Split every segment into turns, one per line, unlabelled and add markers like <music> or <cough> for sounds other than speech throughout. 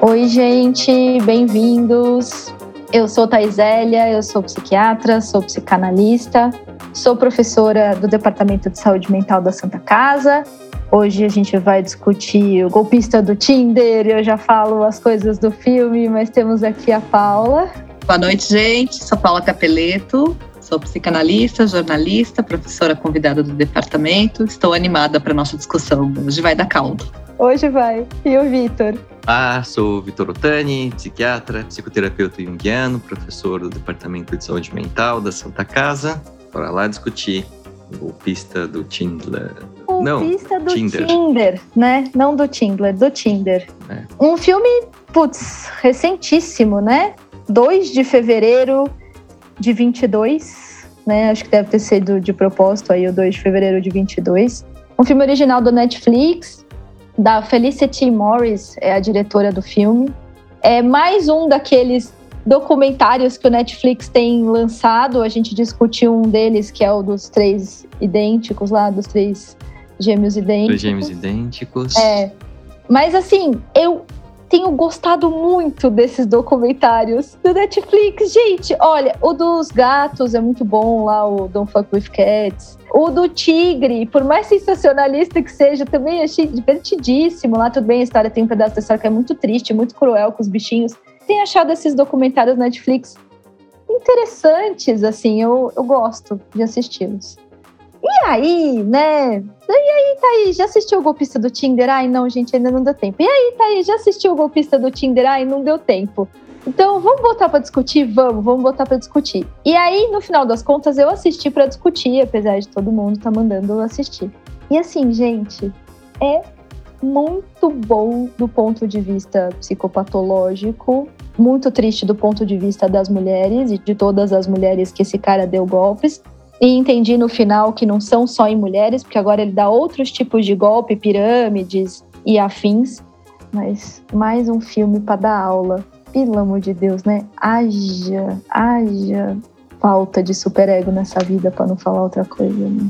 Oi, gente, bem-vindos. Eu sou Thaisélia, eu sou psiquiatra, sou psicanalista, sou professora do Departamento de Saúde Mental da Santa Casa. Hoje a gente vai discutir o golpista do Tinder, eu já falo as coisas do filme, mas temos aqui a Paula.
Boa noite, gente. Sou Paula Capeleto, sou psicanalista, jornalista, professora convidada do departamento. Estou animada para nossa discussão. Hoje vai dar caldo.
Hoje vai. E o Vitor?
Ah, sou Vitor Otani, psiquiatra, psicoterapeuta junguiano, professor do Departamento de Saúde Mental da Santa Casa. Bora lá discutir o golpista do Tinder.
O
Não,
golpista do
Tinder.
Tinder. né? Não do Tinder, do Tinder.
É.
Um filme, putz, recentíssimo, né? 2 de fevereiro de 22, né? Acho que deve ter sido de propósito aí o 2 de fevereiro de 22. Um filme original do Netflix, da Felicity Morris, é a diretora do filme. É mais um daqueles documentários que o Netflix tem lançado. A gente discutiu um deles, que é o dos três idênticos lá, dos três gêmeos idênticos.
Dois gêmeos idênticos.
É. Mas assim, eu tenho gostado muito desses documentários do Netflix. Gente, olha, o dos gatos é muito bom lá, o Don't Fuck With Cats. O do tigre, por mais sensacionalista que seja, também achei divertidíssimo. Lá tudo bem, a história tem um pedaço da história que é muito triste, muito cruel com os bichinhos. Tenho achado esses documentários Netflix interessantes, assim, eu, eu gosto de assisti-los. E aí, né? E aí, Thaís, já assistiu o golpista do Tinder? Ai, não, gente, ainda não deu tempo. E aí, Thaís, já assistiu o golpista do Tinder? Ai, não deu tempo. Então, vamos botar para discutir? Vamos, vamos botar para discutir. E aí, no final das contas, eu assisti para discutir, apesar de todo mundo estar mandando eu assistir. E assim, gente, é muito bom do ponto de vista psicopatológico, muito triste do ponto de vista das mulheres e de todas as mulheres que esse cara deu golpes. E entendi no final que não são só em mulheres, porque agora ele dá outros tipos de golpe, pirâmides e afins. Mas mais um filme para dar aula. Pelo amor de Deus, né? Haja, haja falta de superego nessa vida, para não falar outra coisa. Né?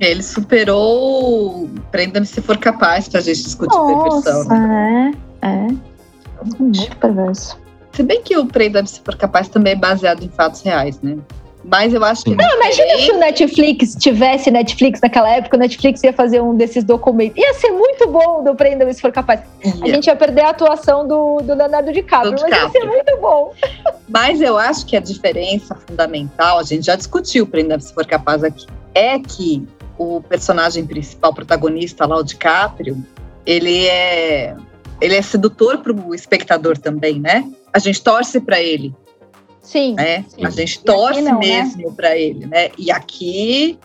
Ele superou Prenda-me se for capaz pra gente discutir perversão.
Nossa,
né?
é, é. Muito perverso.
Se bem que o Prenda-me se for capaz também é baseado em fatos reais, né? Mas eu acho que.
Sim.
Não, imagina se o Netflix tivesse Netflix naquela época, o Netflix ia fazer um desses documentos. Ia ser muito bom do Prenda-me se for capaz. A gente ia perder a atuação do, do Leonardo DiCaprio,
Do
mas ia ser
DiCaprio.
muito bom.
Mas eu acho que a diferença fundamental, a gente já discutiu o Prenda se for capaz aqui, é que o personagem principal, protagonista lá, o DiCaprio, ele é ele é sedutor para o espectador também, né? A gente torce para ele,
Sim.
né?
Sim.
A gente torce
não, né?
mesmo para ele, né? E aqui,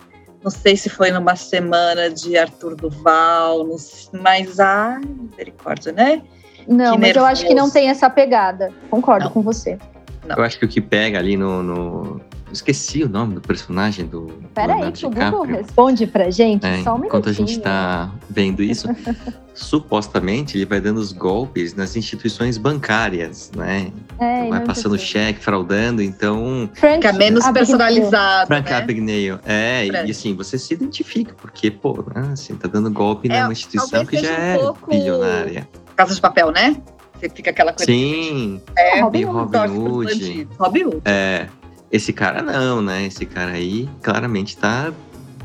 não sei se foi numa semana de Arthur Duval, não sei, mas ai, misericórdia, né?
Não,
Que
mas eu acho que não tem essa pegada. Concordo
Não.
com você.
Eu acho que o que pega ali no. no- Esqueci o nome do personagem do
Peraí, que o Google responde pra gente.
É,
só um
enquanto a
minutinho.
gente está vendo isso, <laughs> supostamente ele vai dando os golpes nas instituições bancárias, né?
É,
vai
não
passando
entendi.
cheque, fraudando, então
Frank
Fica menos personalizado,
Frank
né?
É,
Frank.
e assim, você se identifica, porque, pô, né, assim, tá dando golpe
É,
numa instituição que já
um
é
pouco-
bilionária.
Casa de papel, né? Você fica aquela coisa.
Sim,
É,
Robin Hood.
Robin Hood.
Robin Hood.
É, esse cara não, né? Esse cara aí claramente tá.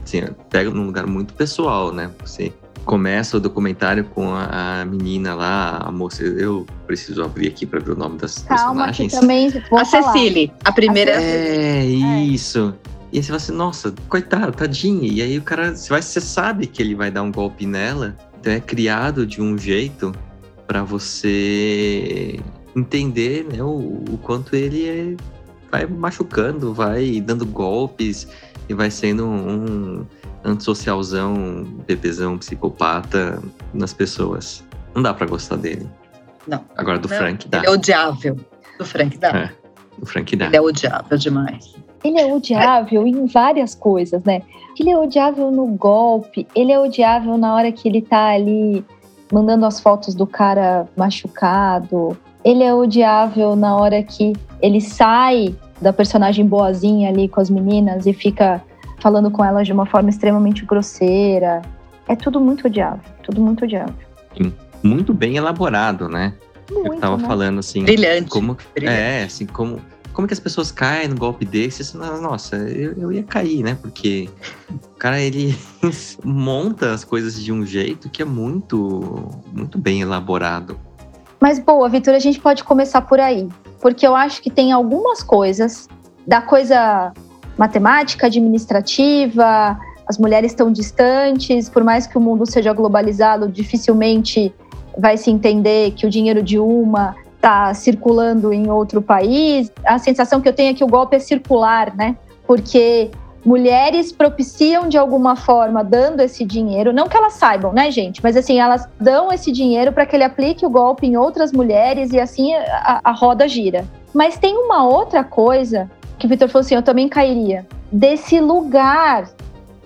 Assim, pega num lugar muito pessoal, né? Você começa o documentário com a, a menina lá, a moça. Eu preciso abrir aqui para ver o nome das
Calma, que
personagens.
também vou
a. Cecília, a primeira é.
É, isso. E aí você fala assim, nossa, coitado, tadinha. E aí o cara, você, vai, você sabe que ele vai dar um golpe nela. Então é criado de um jeito para você entender né, o, o quanto ele é- vai machucando, vai dando golpes e vai sendo um antissocialzão, bebezão, psicopata nas pessoas. Não dá pra gostar dele.
Não.
Agora do
Não,
Frank dá.
Ele é odiável. Do Frank dá.
É. Do Frank dá.
Ele é odiável demais.
Ele é odiável em várias coisas, né? Ele é odiável no golpe, ele é odiável na hora que ele tá ali mandando as fotos do cara machucado. Ele é odiável na hora que ele sai da personagem boazinha ali com as meninas e fica falando com elas de uma forma extremamente grosseira. É tudo muito odiável, tudo muito odiável.
muito bem elaborado, né?
Muito,
eu tava
né?
falando assim.
Brilhante.
Como,
Brilhante.
É, assim, como, como que as pessoas caem no golpe desse? Assim, Nossa, eu, eu ia cair, né? Porque o cara, ele <laughs> monta as coisas de um jeito que é muito, muito bem elaborado.
Mas boa, Vitor, a gente pode começar por aí. Porque eu acho que tem algumas coisas da coisa matemática, administrativa, as mulheres estão distantes, por mais que o mundo seja globalizado, dificilmente vai se entender que o dinheiro de uma está circulando em outro país. A sensação que eu tenho é que o golpe é circular, né? Porque mulheres propiciam de alguma forma dando esse dinheiro, não que elas saibam, né, gente, mas assim, elas dão esse dinheiro para que ele aplique o golpe em outras mulheres e assim a, a roda gira. Mas tem uma outra coisa que o Vitor falou assim, eu também cairia, desse lugar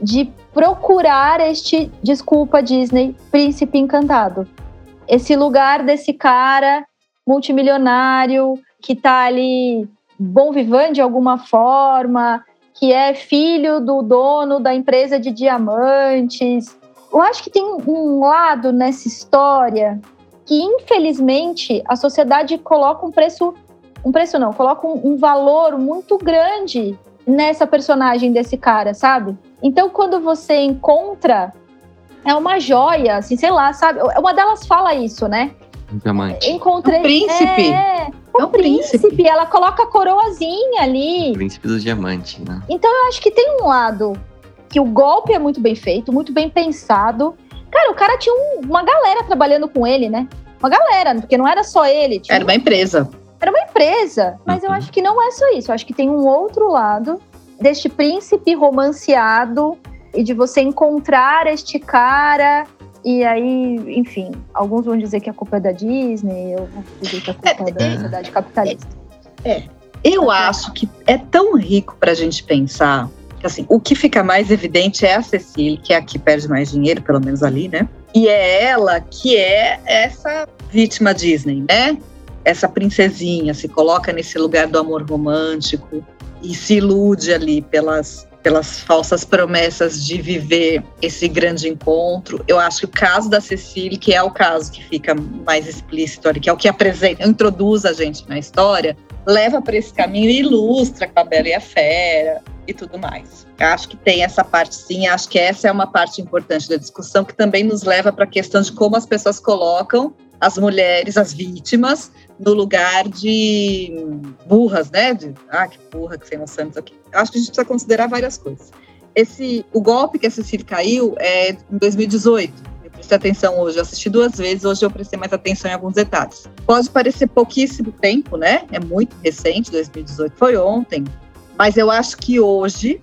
de procurar este, desculpa Disney, príncipe encantado. Esse lugar desse cara multimilionário que tá ali bom vivant de alguma forma, que é filho do dono da empresa de diamantes. Eu acho que tem um lado nessa história que, infelizmente, a sociedade coloca um preço, um preço não, coloca um, um valor muito grande nessa personagem desse cara, sabe? Então, quando você encontra, é uma joia, assim, sei lá, sabe? Uma delas fala isso, né?
Diamante.
Encontrei.
Um príncipe.
É,
É
o
um príncipe.
príncipe. Ela coloca a coroazinha ali.
O príncipe dos diamantes, né?
Então eu acho que tem um lado que o golpe é muito bem feito, muito bem pensado. Cara, o cara tinha um- uma galera trabalhando com ele, né? Uma galera, porque não era só ele. Tinha
Era uma empresa.
era uma empresa. Mas eu
Uhum.
acho que não é só isso. Eu acho que tem um outro lado deste príncipe romanceado e de você encontrar este cara. E aí, enfim, alguns vão dizer que a culpa é da Disney, eu vou dizer que a culpa é da
É.
sociedade capitalista.
Eu acho que é tão rico para a gente pensar que assim, o que fica mais evidente é a Cecília, que é a que perde mais dinheiro, pelo menos ali, né? E é ela que é essa vítima Disney, né? Essa princesinha se coloca nesse lugar do amor romântico e se ilude ali pelas pelas falsas promessas de viver esse grande encontro. Eu acho que o caso da Cecília, que é o caso que fica mais explícito ali, que é o que apresenta, introduz a gente na história, leva para esse caminho e ilustra com a Bela e a Fera e tudo mais. Eu acho que tem essa parte sim, acho que essa é uma parte importante da discussão que também nos leva para a questão de como as pessoas colocam as mulheres, as vítimas, no lugar de burras, né? De, ah, que burra, que sem noção disso aqui. Acho que a gente precisa considerar várias coisas. Esse, o golpe que a Cecília caiu é em 2018. Eu prestei atenção hoje, eu assisti duas vezes, hoje eu prestei mais atenção em alguns detalhes. Pode parecer pouquíssimo tempo, né? É muito recente, 2018 foi ontem, mas eu acho que hoje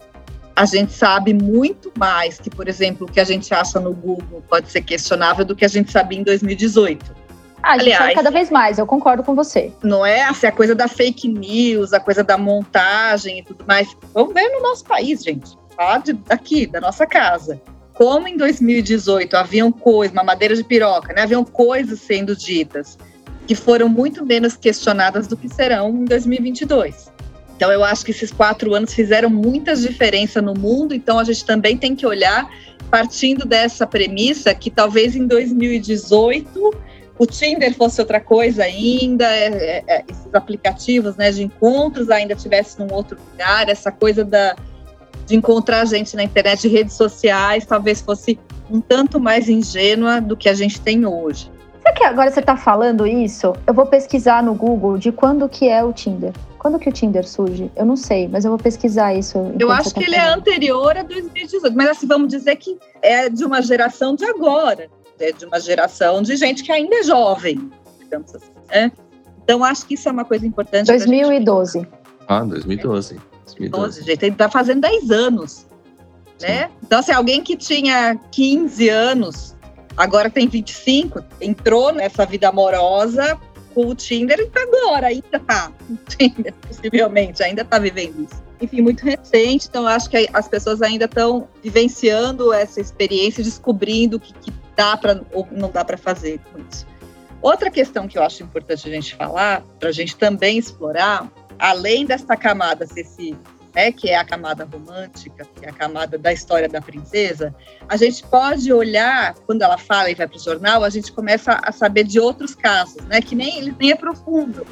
a gente sabe muito mais que, por exemplo, o que a gente acha no Google pode ser questionável do que a gente sabia em 2018.
Ah, a gente
Aliás-
sabe cada vez mais, eu concordo com você.
Não é assim, a coisa da fake news, a coisa da montagem e tudo mais. Vamos ver no nosso país, gente. Falar de, daqui, da nossa casa. Como em 2018 haviam coisas, mamadeira de piroca, né? Haviam coisas sendo ditas que foram muito menos questionadas do que serão em 2022. Então, eu acho que esses quatro anos fizeram muitas diferenças no mundo, então a gente também tem que olhar partindo dessa premissa que talvez em 2018 o Tinder fosse outra coisa ainda, é, é, é, esses aplicativos né, de encontros ainda tivessem num outro lugar, essa coisa da, de encontrar gente na internet, de redes sociais, talvez fosse um tanto mais ingênua do que a gente tem hoje.
Sabe que agora você tá falando isso? Eu vou pesquisar no Google de quando que é o Tinder. Quando que o Tinder surge? Eu não sei, mas eu vou pesquisar isso.
Eu acho
tá
que ele é
falando.
anterior a 2018, mas assim, vamos dizer que é de uma geração de agora, é de uma geração de gente que ainda é jovem, digamos assim, né? Então, acho que isso é uma coisa importante. pra gente
2012.
Ah, 2012.
12,
2012.
gente, ele tá fazendo 10 anos, né? Então, se alguém que tinha 15 anos, agora tem 25, entrou nessa vida amorosa com o Tinder e tá agora, ainda tá no Tinder, <laughs> possivelmente, ainda tá vivendo isso. Enfim, muito recente, então acho que as pessoas ainda estão vivenciando essa experiência, descobrindo o que, que dá para ou não dá para fazer com isso. Outra questão que eu acho importante a gente falar, para a gente também explorar, além dessa camada, esse né, que é a camada romântica, que é a camada da história da princesa, a gente pode olhar, quando ela fala e vai para o jornal, a gente começa a saber de outros casos, né, que nem nem aprofundam.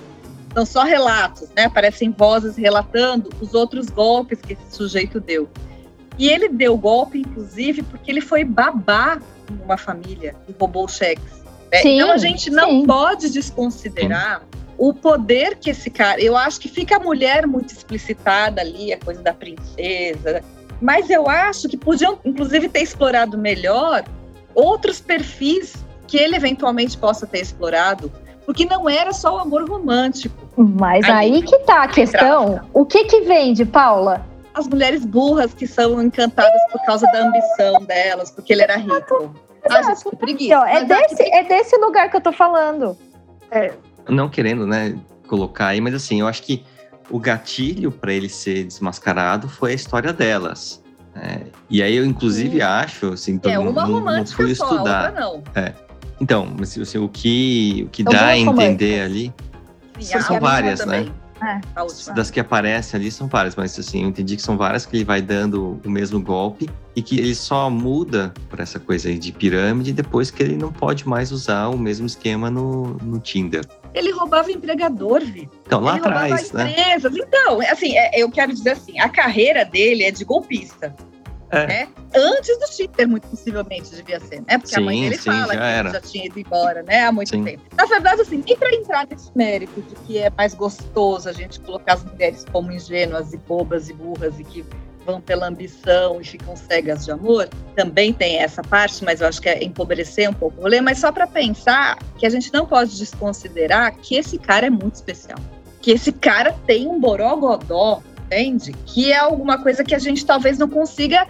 São só relatos, né? Aparecem vozes relatando os outros golpes que esse sujeito deu. E ele deu golpe, inclusive, porque ele foi babá numa família e roubou cheques. Né? Sim, então a gente não sim. pode desconsiderar o poder que esse cara. Eu acho que fica a mulher muito explicitada ali, a coisa da princesa. Mas eu acho que podiam, inclusive, ter explorado melhor outros perfis que ele eventualmente possa ter explorado, porque não era só o amor romântico.
Mas aí, aí que tá a questão. O que que vende, Paula?
As mulheres burras que são encantadas por causa da ambição delas, porque ele era rico. Ah, gente, que preguiça.
Então, é, desse, é desse lugar que eu tô falando.
É. Não querendo, né, colocar aí, mas assim, eu acho que o gatilho para ele ser desmascarado foi a história delas. É, e aí eu, inclusive, hum. acho, assim,
é, uma não, romântica não fui estudar. Só, não.
É. Então, mas assim, o que, o que dá a entender ali Sim, são várias, né? É. Das que aparecem ali são várias, mas assim, eu entendi que são várias que ele vai dando o mesmo golpe e que ele só muda por essa coisa aí de pirâmide depois que ele não pode mais usar o mesmo esquema no, no Tinder.
Ele roubava empregador, Vi.
Então, lá
ele
atrás,
né? empresas. Então, assim, é, eu quero dizer assim, a carreira dele é de golpista. É. Né? Antes do Tinder, muito possivelmente, devia ser, né? Porque sim, a mãe dele sim, fala que era. já tinha ido embora, né? Há muito sim. tempo. Na verdade, assim, nem para entrar nesse mérito de que é mais gostoso a gente colocar as mulheres como ingênuas e bobas e burras e que vão pela ambição e ficam cegas de amor, também tem essa parte, mas eu acho que é empobrecer um pouco o rolê, mas só para pensar que a gente não pode desconsiderar que esse cara é muito especial. Que esse cara tem um borogodó, entende? Que é alguma coisa que a gente talvez não consiga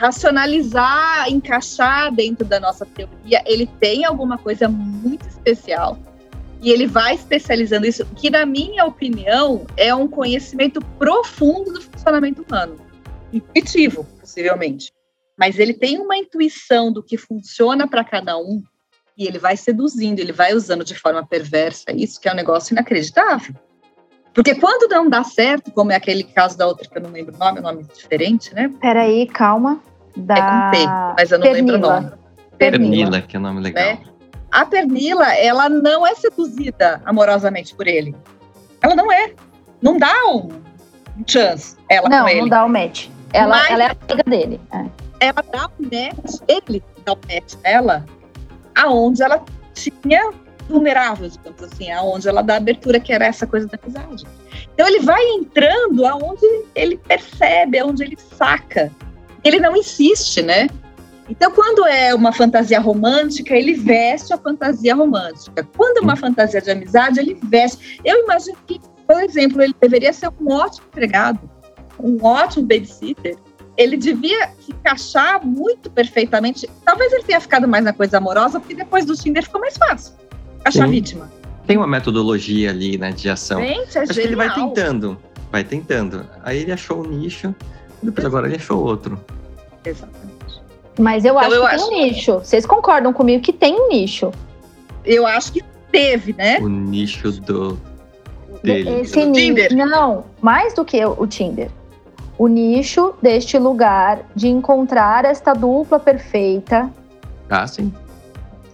racionalizar, encaixar dentro da nossa teoria. Ele tem alguma coisa muito especial e ele vai especializando isso, que na minha opinião é um conhecimento profundo do funcionamento humano, intuitivo, possivelmente. Mas ele tem uma intuição do que funciona para cada um e ele vai seduzindo, ele vai usando de forma perversa isso, que é um negócio inacreditável. Porque quando não dá certo, como é aquele caso da outra que eu não lembro o nome, é um nome diferente, né?
Peraí, calma. Da... É com
P, mas eu não Pernila. lembro o nome.
Pernila, Pernila que é o um nome legal. Né?
A Pernila, ela não é seduzida amorosamente por ele. Ela não é. Não dá um chance ela
não,
com ele.
Não, dá o um match. Ela, mas ela é amiga dele. É.
Ela dá o um match, ele dá o match nela, aonde ela tinha vulnerável, digamos assim, aonde ela dá abertura, que era essa coisa da amizade. Então ele vai entrando aonde ele percebe, aonde ele saca. Ele não insiste, né? Então, quando é uma fantasia romântica, ele veste a fantasia romântica. Quando é uma fantasia de amizade, ele veste. Eu imagino que, por exemplo, ele deveria ser um ótimo empregado, um ótimo babysitter. Ele devia se encaixar muito perfeitamente. Talvez ele tenha ficado mais na coisa amorosa, porque depois do Tinder ficou mais fácil achar Sim. vítima.
Tem uma metodologia ali, né, de ação.
Gente, é
Acho
genial.
que ele vai tentando, vai tentando. Aí ele achou o nicho, depois agora ele achou outro.
Exatamente.
Mas eu então, acho eu que acho... tem um nicho. Vocês concordam comigo que tem um nicho?
Eu acho que teve, né?
O nicho do dele.
Esse do Tinder. Não, mais do que o Tinder. O nicho deste lugar de encontrar esta dupla perfeita.
Ah, sim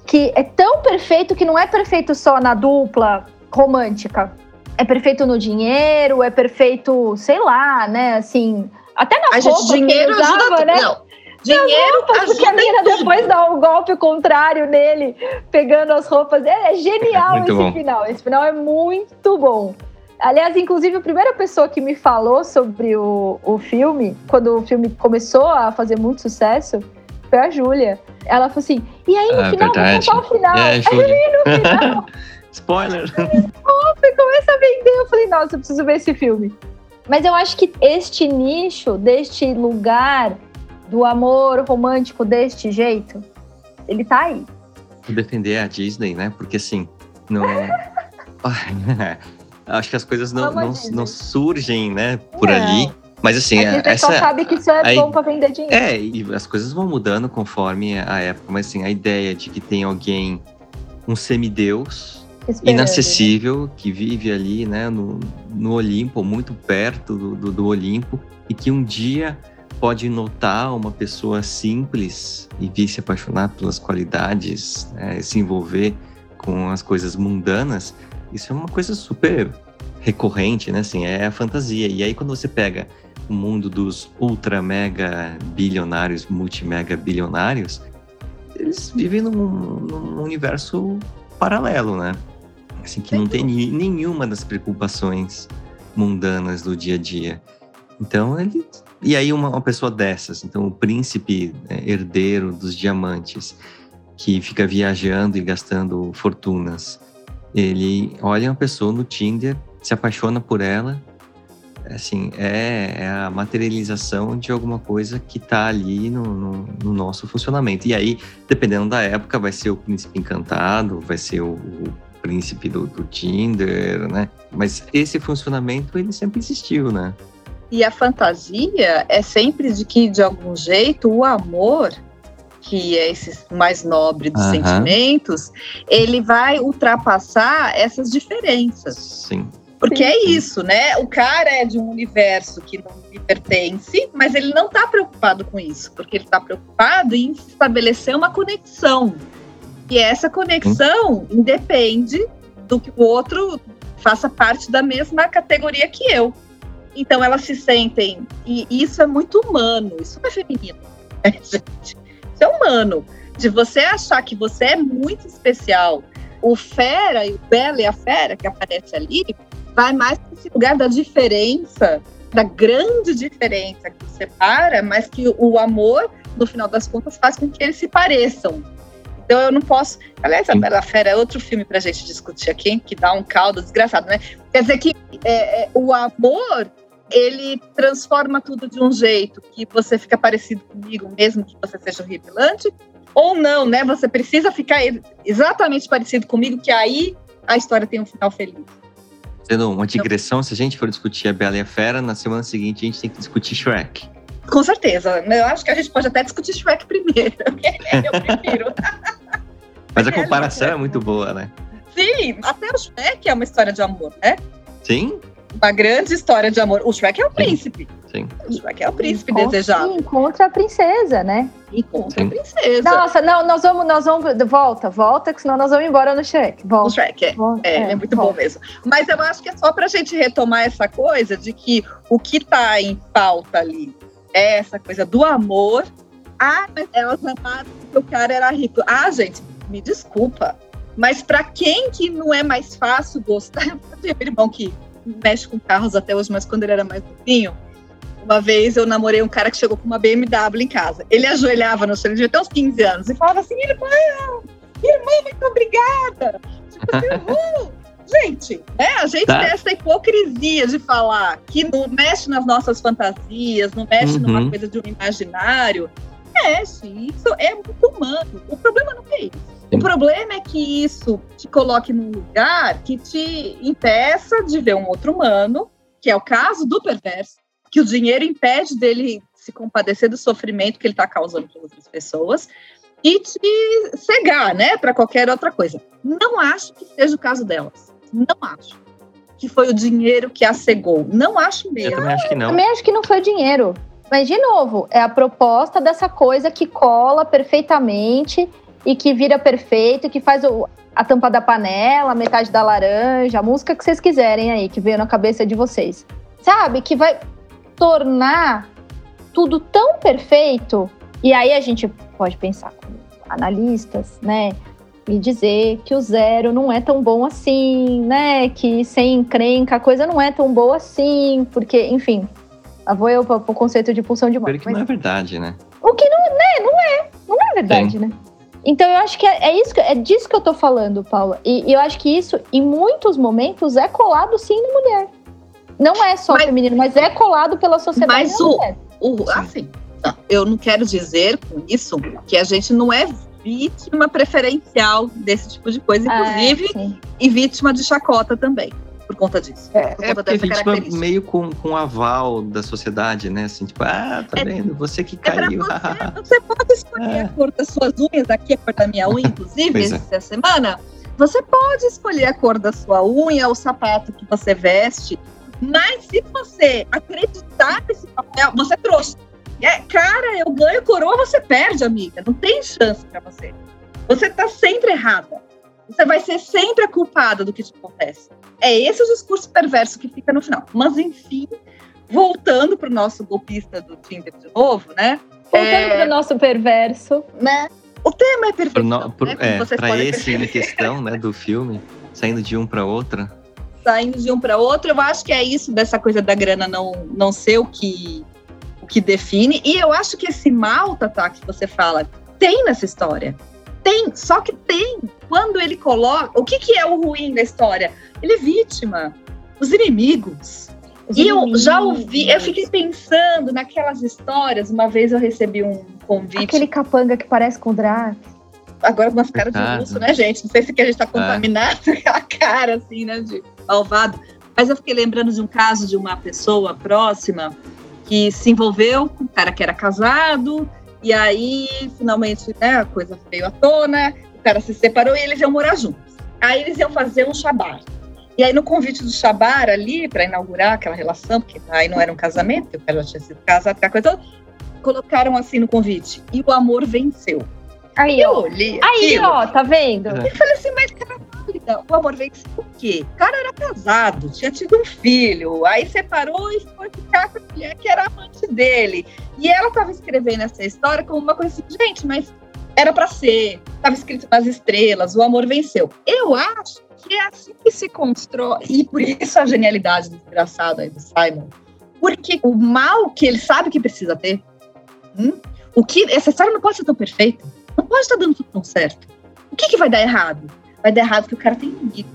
que é tão perfeito que não é perfeito só na dupla romântica. É perfeito no dinheiro, é perfeito, sei lá, né? Assim, até na a roupa gente, dinheiro que ele usava, ajuda, né? Não.
Dinheiro
roupas, porque a menina depois dá o um golpe contrário nele, pegando as roupas. É, é genial esse bom. final. Esse final é muito bom. Aliás, inclusive, a primeira pessoa que me falou sobre o, o filme, quando o filme começou a fazer muito sucesso, foi a Júlia. Ela falou assim: e aí no ah, final, verdade. vou contar o final. É, aí no <laughs> final.
Spoiler!
Opa, começa a vender. Eu falei: nossa, eu preciso ver esse filme. Mas eu acho que este nicho, deste lugar do amor romântico deste jeito, ele tá aí.
Defender a Disney, né? Porque assim, não. <laughs> acho que as coisas não, não, não, surgem, né, por é. ali mas assim,
a gente essa, só sabe que isso é aí, bom para vender dinheiro.
É, e as coisas vão mudando conforme a época, mas assim, a ideia de que tem alguém, um semideus,
Esperando,
inacessível, que vive ali, né, no, no Olimpo, muito perto do, do, do Olimpo, e que um dia pode notar uma pessoa simples e vir se apaixonar pelas qualidades, né, se envolver com as coisas mundanas, isso é uma coisa super recorrente, né? Assim, é a fantasia. E aí quando você pega o mundo dos ultra mega bilionários, multimega bilionários, eles vivem num, num universo paralelo, né? Assim, que não tem nenhuma das preocupações mundanas do dia a dia. Então, ele. E aí, uma, uma pessoa dessas, então, o príncipe né, herdeiro dos diamantes, que fica viajando e gastando fortunas, ele olha uma pessoa no Tinder, se apaixona por ela, assim, é, é a materialização de alguma coisa que está ali no, no, no, nosso funcionamento. E aí, dependendo da época, vai ser o príncipe encantado, vai ser o, o príncipe do, do Tinder, né? Mas esse funcionamento, ele sempre existiu, né?
E a fantasia é sempre de que, de algum jeito, o amor, que é esse mais nobre dos sentimentos, ele vai ultrapassar essas diferenças.
Sim.
Porque Sim. é isso, né? O cara é de um universo que não lhe pertence, mas ele não está preocupado com isso, porque ele está preocupado em estabelecer uma conexão. E essa conexão independe do que o outro faça parte da mesma categoria que eu. Então elas se sentem, e isso é muito humano, isso não é feminino, né, gente? Isso é humano. De você achar que você é muito especial. O fera e o bela e a fera que aparece ali vai mais para esse lugar da diferença, da grande diferença que separa, mas que o amor, no final das contas, faz com que eles se pareçam. Então eu não posso. Aliás, a Bela Fera é outro filme para a gente discutir aqui, que dá um caldo desgraçado, né? Quer dizer que é, é, o amor ele transforma tudo de um jeito que você fica parecido comigo, mesmo que você seja horripilante, ou não, né? Você precisa ficar exatamente parecido comigo, que aí a história tem um final feliz.
Sendo uma digressão, se a gente for discutir a Bela e a Fera, na semana seguinte a gente tem que discutir Shrek.
Com certeza. Eu acho que a gente pode até discutir Shrek primeiro. <laughs> eu prefiro. <laughs>
Mas a comparação é muito boa, né?
Sim, até o Shrek é uma história de amor, né?
Sim,
uma grande história de amor. O Shrek é o príncipe.
Sim.
O Shrek é o príncipe encontra, desejado.
Encontra a princesa, né?
Encontra sim. a princesa.
Nossa, não, nós vamos, nós vamos, volta, volta, que senão nós vamos embora no Shrek. Volta.
No Shrek, é. Volta, é, é, é, muito volta. bom mesmo. Mas eu acho que é só pra gente retomar essa coisa de que o que tá em pauta ali é essa coisa do amor. Ah, mas elas amaram porque o cara era rico. Ah, gente, me desculpa. Mas para quem que não é mais fácil gostar? Eu tenho um irmão que mexe com carros até hoje, mas quando ele era mais novinho, uma vez eu namorei um cara que chegou com uma BMW em casa. Ele ajoelhava no chão, ele devia ter uns 15 anos, e falava assim: irmão, irmã, muito obrigada. Tipo assim. <laughs> Gente, né, a gente tá. tem essa hipocrisia de falar que não mexe nas nossas fantasias, não mexe uhum. numa coisa de um imaginário. Mexe, isso é muito humano. O problema não é isso. O problema é que isso te coloque num lugar que te impeça de ver um outro humano, que é o caso do perverso, que o dinheiro impede dele se compadecer do sofrimento que ele está causando para outras pessoas e te cegar, né, para qualquer outra coisa. Não acho que seja o caso delas. Não acho que foi o dinheiro que a cegou. Não acho mesmo.
Eu também acho que não. Eu
também acho que não foi o dinheiro. Mas, de novo, é a proposta dessa coisa que cola perfeitamente e que vira perfeito, que faz o, a tampa da panela, a metade da laranja, a música que vocês quiserem aí, que veio na cabeça de vocês. Sabe? Que vai tornar tudo tão perfeito. E aí a gente pode pensar como analistas, né? E dizer que o zero não é tão bom assim, né? Que sem encrenca a coisa não é tão boa assim, porque, enfim, vou eu para o conceito de pulsão de
mão. que não é verdade, né?
O que não, né? Não é, não é verdade, Sim. né? Então eu acho que é, é, isso, é disso que eu tô falando, Paula. E, e, eu acho que isso, em muitos momentos, é colado sim na mulher. Não é só mas, feminino, mas é colado pela sociedade.
Mas o, o, assim, eu não quero dizer com isso que a gente não é vítima preferencial desse tipo de coisa, ah, inclusive, ah, e vítima de chacota também por conta disso. É, por
é conta é dessa vítima meio com, com aval da sociedade, né? Assim, tipo, ah, tá é, vendo? Você que é caiu.
Você, você, pode escolher é. a cor das suas unhas, aqui a cor da minha unha, <laughs> inclusive, é. essa semana. Você pode escolher a cor da sua unha, o sapato que você veste, mas se você acreditar nesse papel, você trouxe. É, cara, eu ganho coroa, você perde, amiga. Não tem chance para você. Você tá sempre errada. Você vai ser sempre a culpada do que te acontece. É esse o discurso perverso que fica no final. Mas, enfim, voltando para o nosso golpista do Tinder de novo, né?
Voltando é... para o nosso perverso.
Né? O tema é.
Para né? é, esse na questão né, do filme, saindo de um para outra.
Saindo de um para outro, eu acho que é isso dessa coisa da grana não, não ser o que, o que define. E eu acho que esse mal, Tatá, que você fala, tem nessa história. Tem, só que tem. Quando ele coloca. O que, que é o ruim da história? Ele é vítima. Os inimigos. Os e inimigos. eu já ouvi, eu fiquei pensando naquelas histórias. Uma vez eu recebi um convite.
Aquele capanga que parece com o Drax.
Agora com umas caras de russo, né, gente? Não sei se que a gente tá é. contaminado, é. <laughs> aquela cara assim, né, de malvado. Mas eu fiquei lembrando de um caso de uma pessoa próxima que se envolveu com um cara que era casado e aí, finalmente, né, a coisa veio à tona, o cara se separou e eles iam morar juntos. Aí eles iam fazer um shabar. E aí, no convite do shabar ali, para inaugurar aquela relação, porque aí não era um casamento, porque o cara já tinha sido casado, aquela coisa toda, colocaram assim no convite: e o amor venceu.
Aí, eu olhei. Aí, aquilo, ó, tá vendo?
E falei assim, mas cara, o amor venceu o quê? O cara era casado, tinha tido um filho, aí separou e foi ficar com a mulher que era amante dele. E ela estava escrevendo essa história como uma coisa assim, gente, mas era para ser, estava escrito nas estrelas, o amor venceu. Eu acho que é assim que se constrói, e por isso a genialidade desgraçada aí do Simon, porque o mal que ele sabe que precisa ter, hum, o que essa história não pode ser tão perfeita não pode estar dando tudo tão certo. O que, que vai dar errado? Vai dar errado que o cara tem inimigos.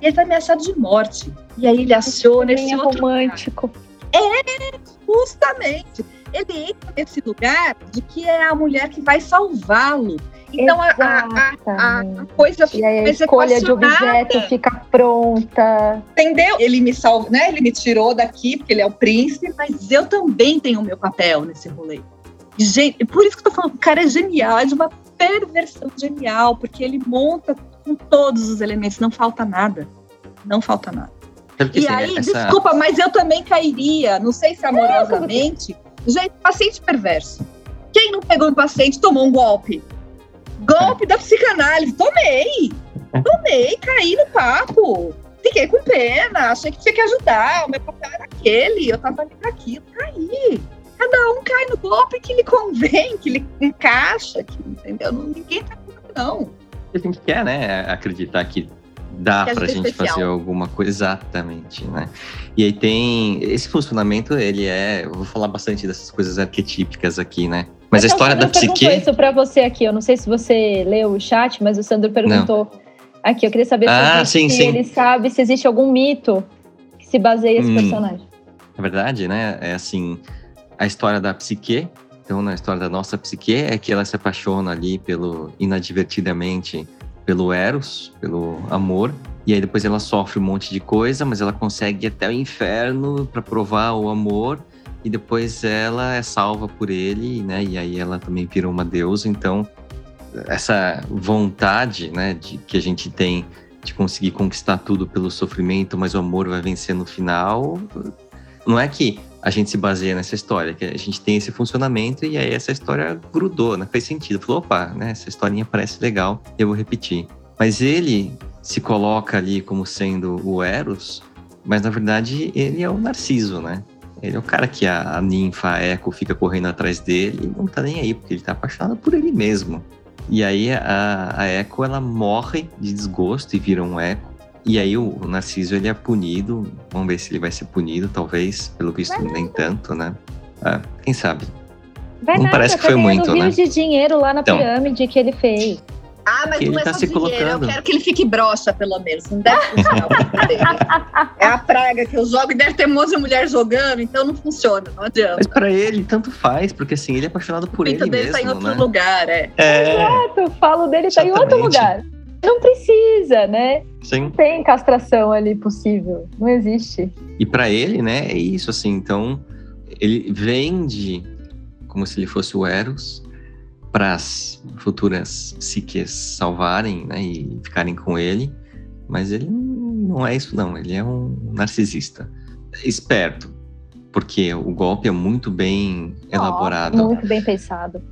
E ele tá ameaçado de morte. E aí ele aciona esse é outro
romântico.
É, justamente. Ele entra nesse lugar de que é a mulher que vai salvá-lo. Então a, a, a, a, coisa
fica e a escolha de objeto fica pronta.
Entendeu? Ele me salvou, né? Ele me tirou daqui porque ele é o príncipe, mas eu também tenho o meu papel nesse rolê. Gente, por isso que eu tô falando, o cara é genial, é de uma perversão genial, porque ele monta com todos os elementos, não falta nada. Não falta nada. e aí, essa... desculpa, mas eu também cairia, não sei se amorosamente. Gente, paciente perverso. Quem não pegou um paciente tomou um golpe? Golpe é. da psicanálise. Tomei! Tomei, caí no papo. Fiquei com pena, achei que tinha que ajudar. O meu papel era aquele, eu tava ali pra aquilo, caí. Cada um cai no golpe que lhe convém, que lhe encaixa, que, entendeu? Ninguém tá com não.
A gente quer, né, acreditar que dá para a gente especial. fazer alguma coisa exatamente, né? E aí tem esse funcionamento, ele é, eu vou falar bastante dessas coisas arquetípicas aqui, né? Mas, mas a história da psique. Eu
isso para você aqui. Eu não sei se você leu o chat, mas o Sandro perguntou não. aqui. Eu queria saber
ah,
se,
sim, sim.
ele sabe se existe algum mito que se baseia nesse hum, personagem.
Na verdade, né? É assim, a história da psique. Então, na história da nossa psique, é que ela se apaixona ali pelo inadvertidamente pelo Eros, pelo amor, e aí depois ela sofre um monte de coisa, mas ela consegue ir até o inferno para provar o amor, e depois ela é salva por ele, né? E aí ela também vira uma deusa. Então, essa vontade, né, de que a gente tem de conseguir conquistar tudo pelo sofrimento, mas o amor vai vencer no final, não é que a gente se baseia nessa história, que a gente tem esse funcionamento e aí essa história grudou, né? Fez sentido. Falou, opa, né? Essa historinha parece legal, eu vou repetir. Mas ele se coloca ali como sendo o Eros, mas na verdade ele é o Narciso, né? Ele é o cara que a, a ninfa, a Eco, fica correndo atrás dele e não tá nem aí, porque ele tá apaixonado por ele mesmo. E aí a, a Eco, ela morre de desgosto e vira um Eco. E aí o, Narciso ele é punido. Vamos ver se ele vai ser punido, talvez. Pelo visto, nem tanto, né? Ah, quem sabe?
Vai não
nada, parece que foi muito, né?
de dinheiro lá na então, pirâmide que ele fez.
Ah, mas não é tá só dinheiro, colocando. eu quero que ele fique broxa, pelo menos. Não deve funcionar dele. É a praga que eu jogo e deve ter um monte de mulher jogando, então não funciona, não adianta.
Mas pra ele, tanto faz, porque assim, ele é apaixonado por ele mesmo,
tá em outro
né?
lugar, é.
é.
Exato, falo dele tá em outro lugar. Não precisa, né?
Sim.
Não tem castração ali possível. Não existe.
E para ele, né, é isso, assim. Então, ele vende como se ele fosse o Eros. para as futuras psiques salvarem né, e ficarem com ele, mas ele não é isso não, ele é um narcisista. Esperto, porque o golpe é muito bem oh, elaborado.
Muito bem pensado.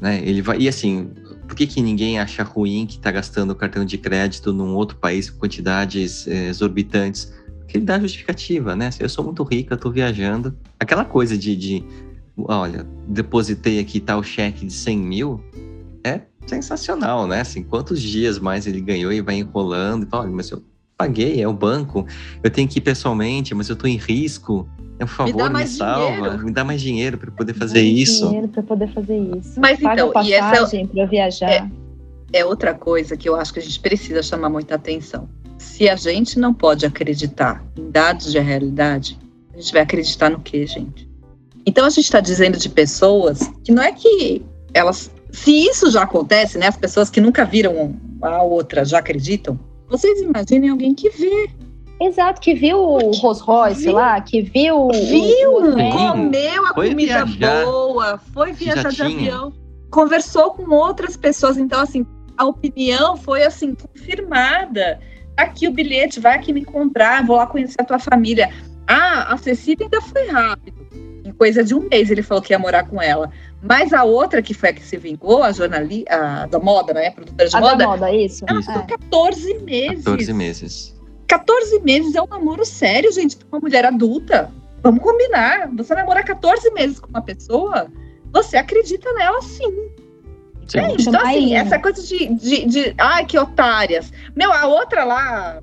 Né? Ele vai, e assim, por que, que ninguém acha ruim que está gastando cartão de crédito num outro país com quantidades é, exorbitantes? Porque ele dá justificativa, né? Eu sou muito rica, estou viajando. Aquela coisa de, de, olha, depositei aqui tal cheque de 100 mil, é sensacional, né? Assim, quantos dias mais ele ganhou e vai enrolando e fala, olha, mas eu paguei, é o banco, eu tenho que ir pessoalmente, mas eu estou em risco. É, por favor, me, me salva, dinheiro. me dá mais dinheiro para poder fazer mais isso.
Dinheiro para poder fazer isso.
Mas
Paga
então,
passagem e essa para viajar.
É, é outra coisa que eu acho que a gente precisa chamar muita atenção. Se a gente não pode acreditar em dados de realidade, a gente vai acreditar no quê, gente? Então a gente está dizendo de pessoas que não é que elas, se isso já acontece, né? As pessoas que nunca viram a outra já acreditam. Vocês imaginem alguém que vê
Exato, que viu o Rolls Royce viu, lá, que viu.
Viu, o, comeu a foi comida viajar, boa, foi viajar de avião, conversou com outras pessoas. Então, assim, a opinião foi assim, confirmada. Aqui o bilhete, vai aqui me encontrar, vou lá conhecer a tua família. Ah, a Cecília ainda foi rápido. Em coisa de um mês ele falou que ia morar com ela. Mas a outra, que foi a que se vingou, a jornalista da moda, né? A produtora de
a
moda.
Da moda, isso.
Ela
isso.
ficou 14 meses.
14 meses
14 meses é um namoro sério, gente, para uma mulher adulta. Vamos combinar. Você namorar 14 meses com uma pessoa, você acredita nela sim. sim. É, então, assim, essa coisa de, de, de. Ai, que otárias. Meu, a outra lá.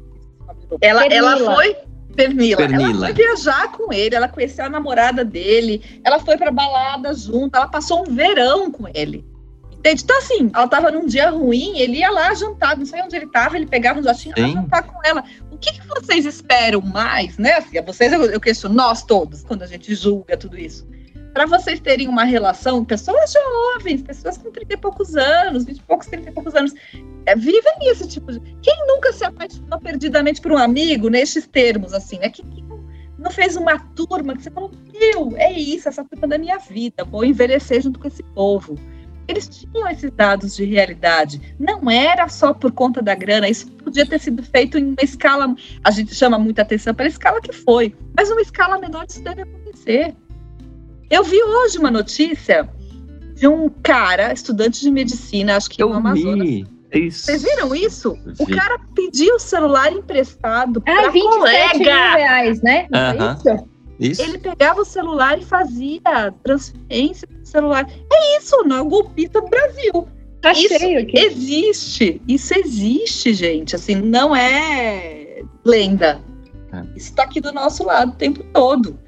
Ela, ela foi. Pernila. Pernila. Ela foi viajar com ele, ela conheceu a namorada dele, ela foi pra balada junto, ela passou um verão com ele. Entende? Então, assim, ela tava num dia ruim, ele ia lá jantar, não sei onde ele tava, ele pegava um jatinho e jantar com ela que, que vocês esperam mais, né? Assim, vocês, eu, eu questiono, nós todos, quando a gente julga tudo isso. Para vocês terem uma relação, pessoas jovens, pessoas com 30 e poucos anos, 20 e poucos, 30 e poucos anos, é, vivem esse tipo de. Quem nunca se apaixonou perdidamente por um amigo, nestes termos, assim, né? Quem, quem não fez uma turma que você falou, meu, é isso, essa turma da minha vida, vou envelhecer junto com esse povo eles tinham esses dados de realidade. Não era só por conta da grana, isso podia ter sido feito em uma escala, a gente chama muita atenção pela escala que foi, mas uma escala menor isso deve acontecer. Eu vi hoje uma notícia de um cara, estudante de medicina, acho que
Eu
no Amazonas. Vi.
Isso.
Vocês viram isso? Vi. O cara pediu o celular emprestado
ah, para colega. Mil reais, né?
Uh -huh. isso? Isso.
Ele pegava o celular e fazia transferência do celular. É isso, não é o golpista do Brasil.
Tá
isso
cheio aqui.
existe. Isso existe, gente. Assim, não é lenda. É. Isso está aqui do nosso lado o tempo todo.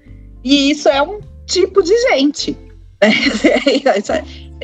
E isso é um tipo de gente. <laughs>
isso é,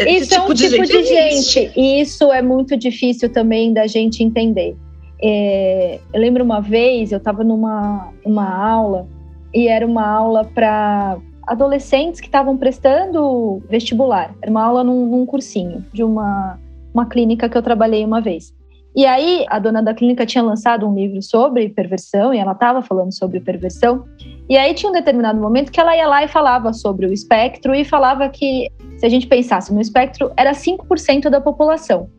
isso tipo é um de tipo gente de gente. E isso é muito difícil também da gente entender. É, eu lembro uma vez, eu estava numa uma aula e era uma aula para adolescentes que estavam prestando vestibular. Era uma aula num, num, cursinho de uma, uma clínica que eu trabalhei uma vez. E aí a dona da clínica tinha lançado um livro sobre perversão e ela estava falando sobre perversão. E aí tinha um determinado momento que ela ia lá e falava sobre o espectro e falava que se a gente pensasse no espectro era 5% da população.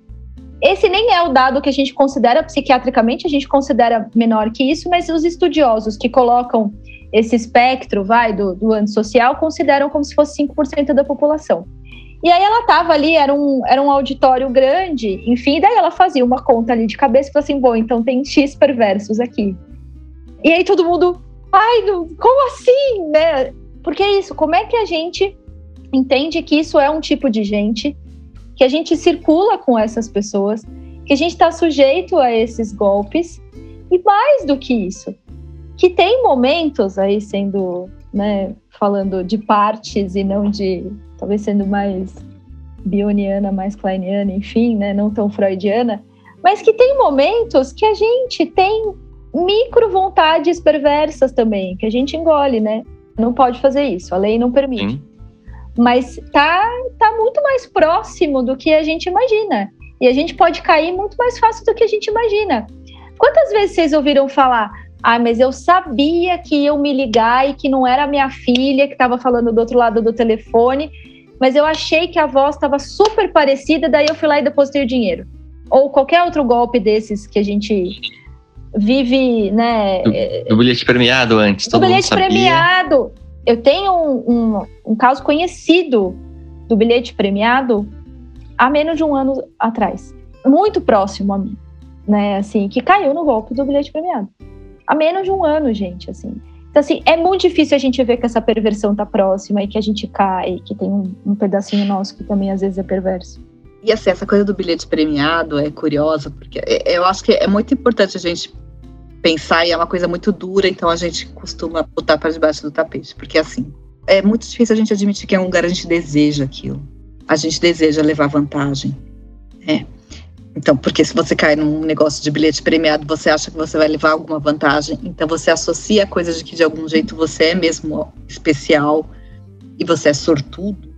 Esse nem é o dado que a gente considera psiquiatricamente, a gente considera menor que isso, mas os estudiosos que colocam esse espectro, vai, do, do antissocial, consideram como se fosse 5% da população. E aí ela estava ali, era um, era um auditório grande, enfim, daí ela fazia uma conta ali de cabeça e falou assim, bom, então tem X perversos aqui. E aí todo mundo, ai, como assim, né? Porque é isso, como é que a gente entende que isso é um tipo de gente, que a gente circula com essas pessoas, que a gente está sujeito a esses golpes, e mais do que isso, que tem momentos aí sendo, né, falando de partes e não de, talvez sendo mais bioniana, mais kleiniana, enfim, né, não tão freudiana, mas que tem momentos que a gente tem micro vontades perversas também, que a gente engole, né? Não pode fazer isso, a lei não permite. Sim. Mas tá, tá muito mais próximo do que a gente imagina. E a gente pode cair muito mais fácil do que a gente imagina. Quantas vezes vocês ouviram falar, ah, mas eu sabia que iam me ligar e que não era minha filha que estava falando do outro lado do telefone. Mas eu achei que a voz estava super parecida, daí eu fui lá e depositei o dinheiro. Ou qualquer outro golpe desses que a gente vive, né?
Do, do bilhete premiado antes.
Do bilhete premiado. Eu tenho um, um, um caso conhecido do bilhete premiado há menos de um ano atrás. Muito próximo a mim, né? Assim, que caiu no golpe do bilhete premiado. Há menos de um ano, gente, assim. Então, assim, é muito difícil a gente ver que essa perversão tá próxima e que a gente cai, que tem um, um pedacinho nosso que também às vezes é perverso.
E assim, essa coisa do bilhete premiado é curiosa, porque é, eu acho que é muito importante a gente pensar, e é uma coisa muito dura, então a gente costuma botar para debaixo do tapete, porque assim, é muito difícil a gente admitir que em um lugar a gente deseja aquilo. A gente deseja levar vantagem. É. Então, porque se você cai num negócio de bilhete premiado, você acha que você vai levar alguma vantagem, então você associa a coisa de que de algum jeito você é mesmo especial e você é sortudo,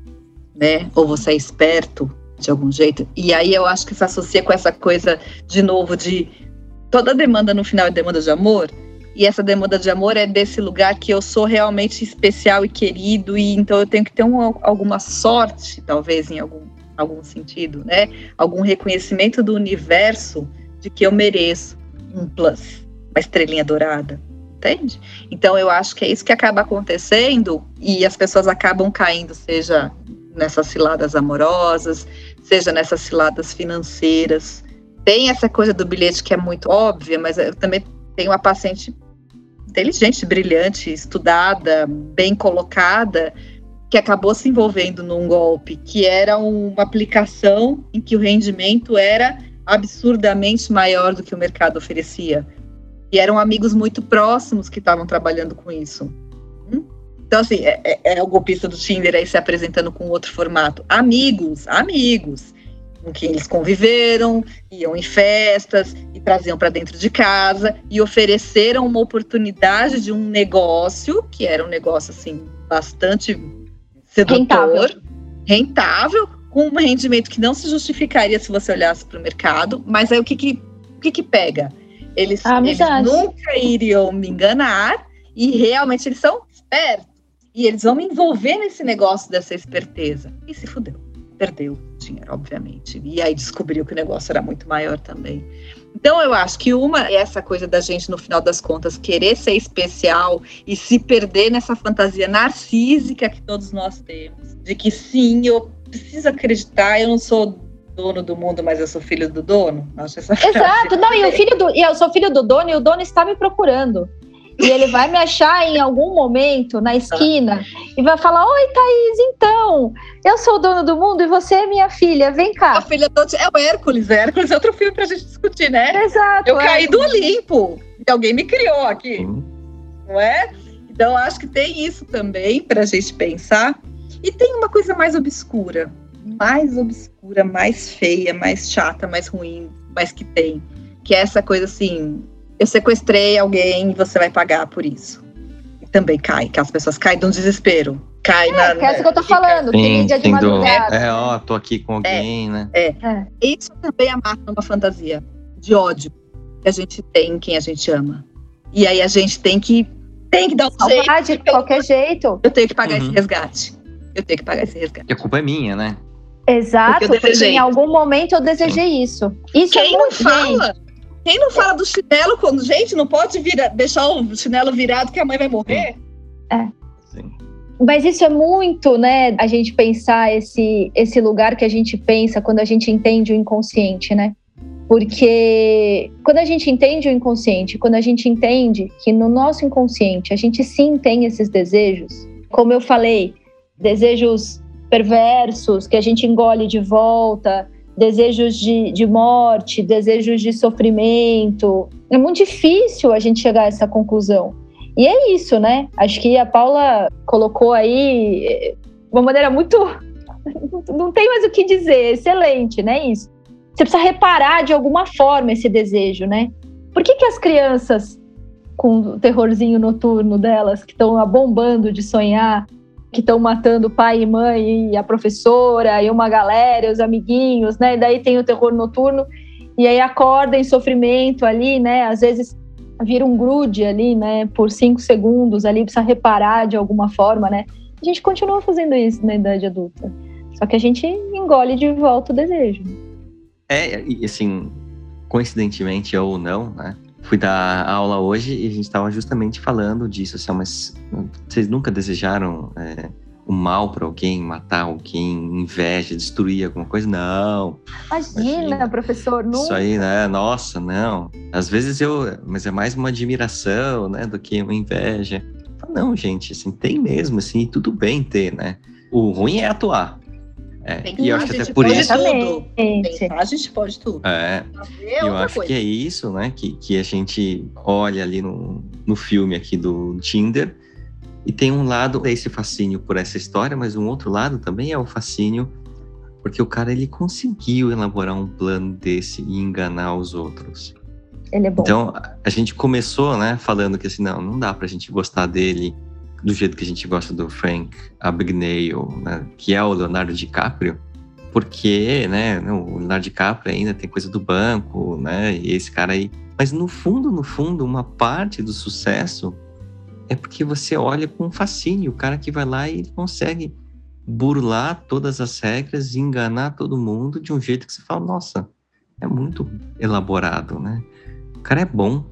né? Ou você é esperto de algum jeito. E aí eu acho que se associa com essa coisa de novo de toda demanda no final é demanda de amor. E essa demanda de amor é desse lugar que eu sou realmente especial e querido, e então eu tenho que ter um, alguma sorte, talvez, em algum, algum sentido, né? Algum reconhecimento do universo de que eu mereço um plus, uma estrelinha dourada, entende? Então eu acho que é isso que acaba acontecendo e as pessoas acabam caindo, seja nessas ciladas amorosas, seja nessas ciladas financeiras. Tem essa coisa do bilhete que é muito óbvia, mas eu também tenho uma paciente inteligente, brilhante, estudada, bem colocada, que acabou se envolvendo num golpe que era uma aplicação em que o rendimento era absurdamente maior do que o mercado oferecia. E eram amigos muito próximos que estavam trabalhando com isso. Hum? Então, assim, é, é, é, o golpista do Tinder aí se apresentando com outro formato. Amigos, amigos com quem eles conviveram, iam em festas e traziam para dentro de casa e ofereceram uma oportunidade de um negócio que era um negócio assim bastante sedutor, rentável, rentável com um rendimento que não se justificaria se você olhasse para o mercado. Mas aí o que que, o que, que pega? Eles, eles nunca iriam me enganar e realmente eles são espertos. E eles vão me envolver nesse negócio dessa esperteza. E se fudeu perdeu dinheiro, obviamente. E aí descobriu que o negócio era muito maior também. Então eu acho que uma é essa coisa da gente, no final das contas, querer ser especial e se perder nessa fantasia narcísica que todos nós temos. De que sim, eu preciso acreditar, eu não sou dono do mundo, mas eu sou filho do dono.
Acho essa Exato, não, e o filho do, e eu sou filho do dono e o dono está me procurando e ele vai me achar em algum momento na esquina e vai falar: Oi, Thaís, então, eu sou o dono do mundo e você é minha filha, vem cá.
A filha do... é o Hércules, é Hércules é outro filme pra gente discutir, né?
Exato.
Eu caí do Olimpo e alguém me criou aqui, não é? Então, acho que tem isso também pra gente pensar. E tem uma coisa mais obscura, mais obscura, mais feia, mais chata, mais ruim, mas que tem, que é essa coisa assim, eu sequestrei alguém e você vai pagar por isso. E também cai, que as pessoas caem de um desespero. Cai
é,
na.
Que é isso que eu tô falando, sim, que mídia de madrugada.
É, ó, tô aqui com alguém,
é,
né?
É. é. Isso também amarra uma fantasia de ódio que a gente tem em quem a gente ama. E aí a gente tem que tem que dar um
jeito. De qualquer jeito.
Eu tenho que pagar uhum. esse resgate. Eu tenho que pagar esse resgate.
E a culpa é minha, né?
Exato, porque, porque em algum momento eu desejei Sim. isso. Isso
é Quem é muito, não fala? Gente, quem não fala do chinelo quando, gente, não pode vira, deixar o chinelo virado que a mãe vai morrer?
É. Sim. Mas isso é muito, né? A gente pensar esse, esse lugar que a gente pensa quando a gente entende o inconsciente, né? Porque quando a gente entende o inconsciente, quando a gente entende que no nosso inconsciente a gente sim tem esses desejos, como eu falei, desejos perversos que a gente engole de volta, desejos de, de morte, desejos de sofrimento. É muito difícil a gente chegar a essa conclusão. E é isso, né? Acho que a Paula colocou aí eh, uma maneira muito. <laughs> Não tem mais o que dizer, excelente, né? Isso. Você precisa reparar de alguma forma esse desejo, né? Por que, que as crianças, com o terrorzinho noturno delas, que estão bombando de sonhar, que estão matando pai e mãe e a professora e uma galera, os amiguinhos, né? E daí tem o terror noturno e aí acorda em sofrimento ali, né? Às vezes vira um grude ali, né? Por cinco segundos ali precisa reparar de alguma forma, né? A gente continua fazendo isso na idade adulta. Só que a gente engole de volta o desejo.
É, e assim, coincidentemente ou não, né? Fui dar aula hoje e a gente estava justamente falando disso, assim, mas vocês nunca desejaram é, o mal para alguém, matar alguém, inveja, destruir alguma coisa? Não.
Imagina, imagina. professor, não.
Isso aí, né? Nossa, não. Às vezes eu, mas é mais uma admiração, né, do que uma inveja. Não, gente, assim, tem mesmo, assim, tudo bem ter, né? O ruim é atuar. É,
e eu acho que até por isso. Tudo. Pensar, a gente pode tudo.
É. é eu acho coisa. que é isso, né? Que, que a gente olha ali no, no filme aqui do Tinder. E tem um lado, é esse fascínio por essa história, mas um outro lado também é o fascínio porque o cara ele conseguiu elaborar um plano desse e enganar os outros.
Ele é bom.
Então, a gente começou, né, falando que assim, não, não dá pra gente gostar dele do jeito que a gente gosta do Frank Abagnale, né, que é o Leonardo DiCaprio, porque, né, o Leonardo DiCaprio ainda tem coisa do banco, né, e esse cara aí. Mas no fundo, no fundo, uma parte do sucesso é porque você olha com fascínio, o cara que vai lá e consegue burlar todas as regras e enganar todo mundo de um jeito que você fala, nossa, é muito elaborado, né? O cara é bom.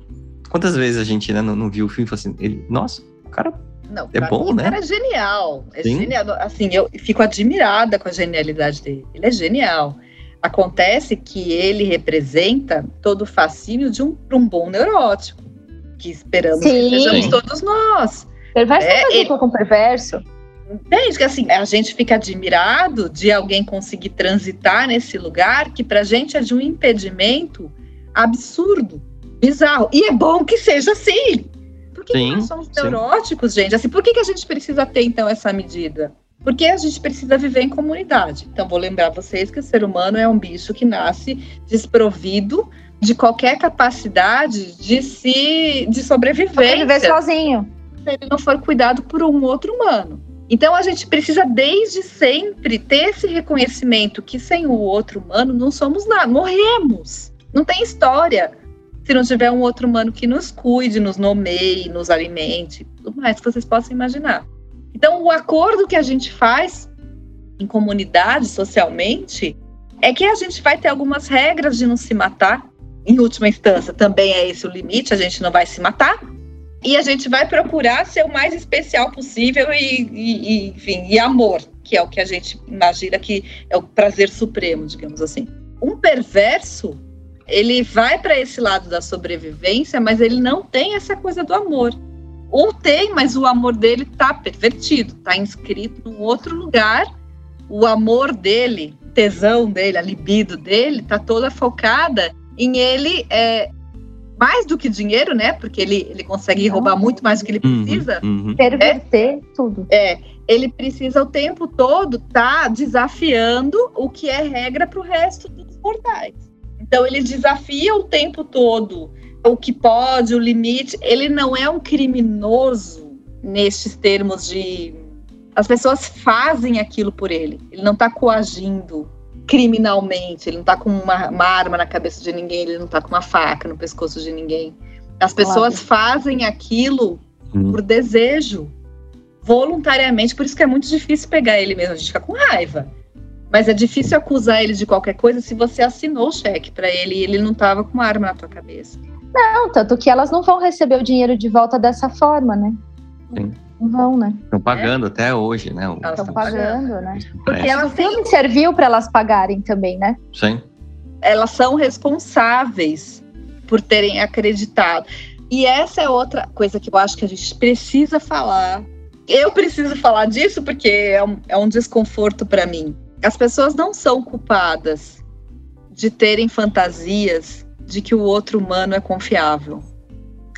Quantas vezes a gente né, não, não viu o filme e falou assim, ele, nossa, o cara não, é bom, mim, né?
cara é genial. É Sim. genial. Assim, eu fico admirada com a genialidade dele. Ele é genial. Acontece que ele representa todo o fascínio de um, um bom neurótico, que esperamos Sim. que sejamos todos nós.
Perverso é, ele... com perverso.
Entende que assim, a gente fica admirado de alguém conseguir transitar nesse lugar que pra gente é de um impedimento absurdo, bizarro. E é bom que seja assim. Por que, sim, nós somos sim. neuróticos, gente? Assim, por que, que a gente precisa ter, então, essa medida? Porque a gente precisa viver em comunidade. Então, vou lembrar vocês que o ser humano é um bicho que nasce desprovido de qualquer capacidade de se de sobrevivência.
Viver sozinho.
Se ele não for cuidado por um outro humano. Então a gente precisa desde sempre ter esse reconhecimento que sem o outro humano não somos nada, morremos. Não tem história se não tiver um outro humano que nos cuide, nos nomeie, nos alimente, tudo mais que vocês possam imaginar. Então, o acordo que a gente faz em comunidade, socialmente, é que a gente vai ter algumas regras de não se matar. Em última instância, também é esse o limite, a gente não vai se matar. E a gente vai procurar ser o mais especial possível e, e, e enfim, e amor, que é o que a gente imagina que é o prazer supremo, digamos assim. Um perverso ele vai para esse lado da sobrevivência, mas ele não tem essa coisa do amor. Ou tem, mas o amor dele está pervertido, está inscrito num outro lugar. O amor dele, tesão dele, a libido dele, está toda focada em ele é, mais do que dinheiro, né? Porque ele, ele consegue roubar muito mais do que ele uhum, precisa.
Uhum, uhum. Perverter é, tudo.
É, ele precisa o tempo todo estar tá desafiando o que é regra para o resto dos mortais. Então ele desafia o tempo todo o que pode, o limite. Ele não é um criminoso nestes termos de as pessoas fazem aquilo por ele. Ele não está coagindo criminalmente, ele não está com uma, uma, arma na cabeça de ninguém, ele não está com uma faca no pescoço de ninguém. As pessoas claro. fazem aquilo hum. por desejo, voluntariamente, por isso que é muito difícil pegar ele mesmo, a gente fica com raiva. Mas é difícil acusar ele de qualquer coisa se você assinou o cheque para ele e ele não estava com uma arma na tua cabeça.
Não, tanto que elas não vão receber o dinheiro de volta dessa forma, né? Sim. Não vão, né?
Estão pagando é. até hoje, né?
Estão pagando, pagando, né? Porque é. o filme serviu para elas pagarem também, né?
Sim.
Elas são responsáveis por terem acreditado. E essa é outra coisa que eu acho que a gente precisa falar. Eu preciso falar disso porque é um, é um desconforto para mim as pessoas não são culpadas de terem fantasias de que o outro humano é confiável.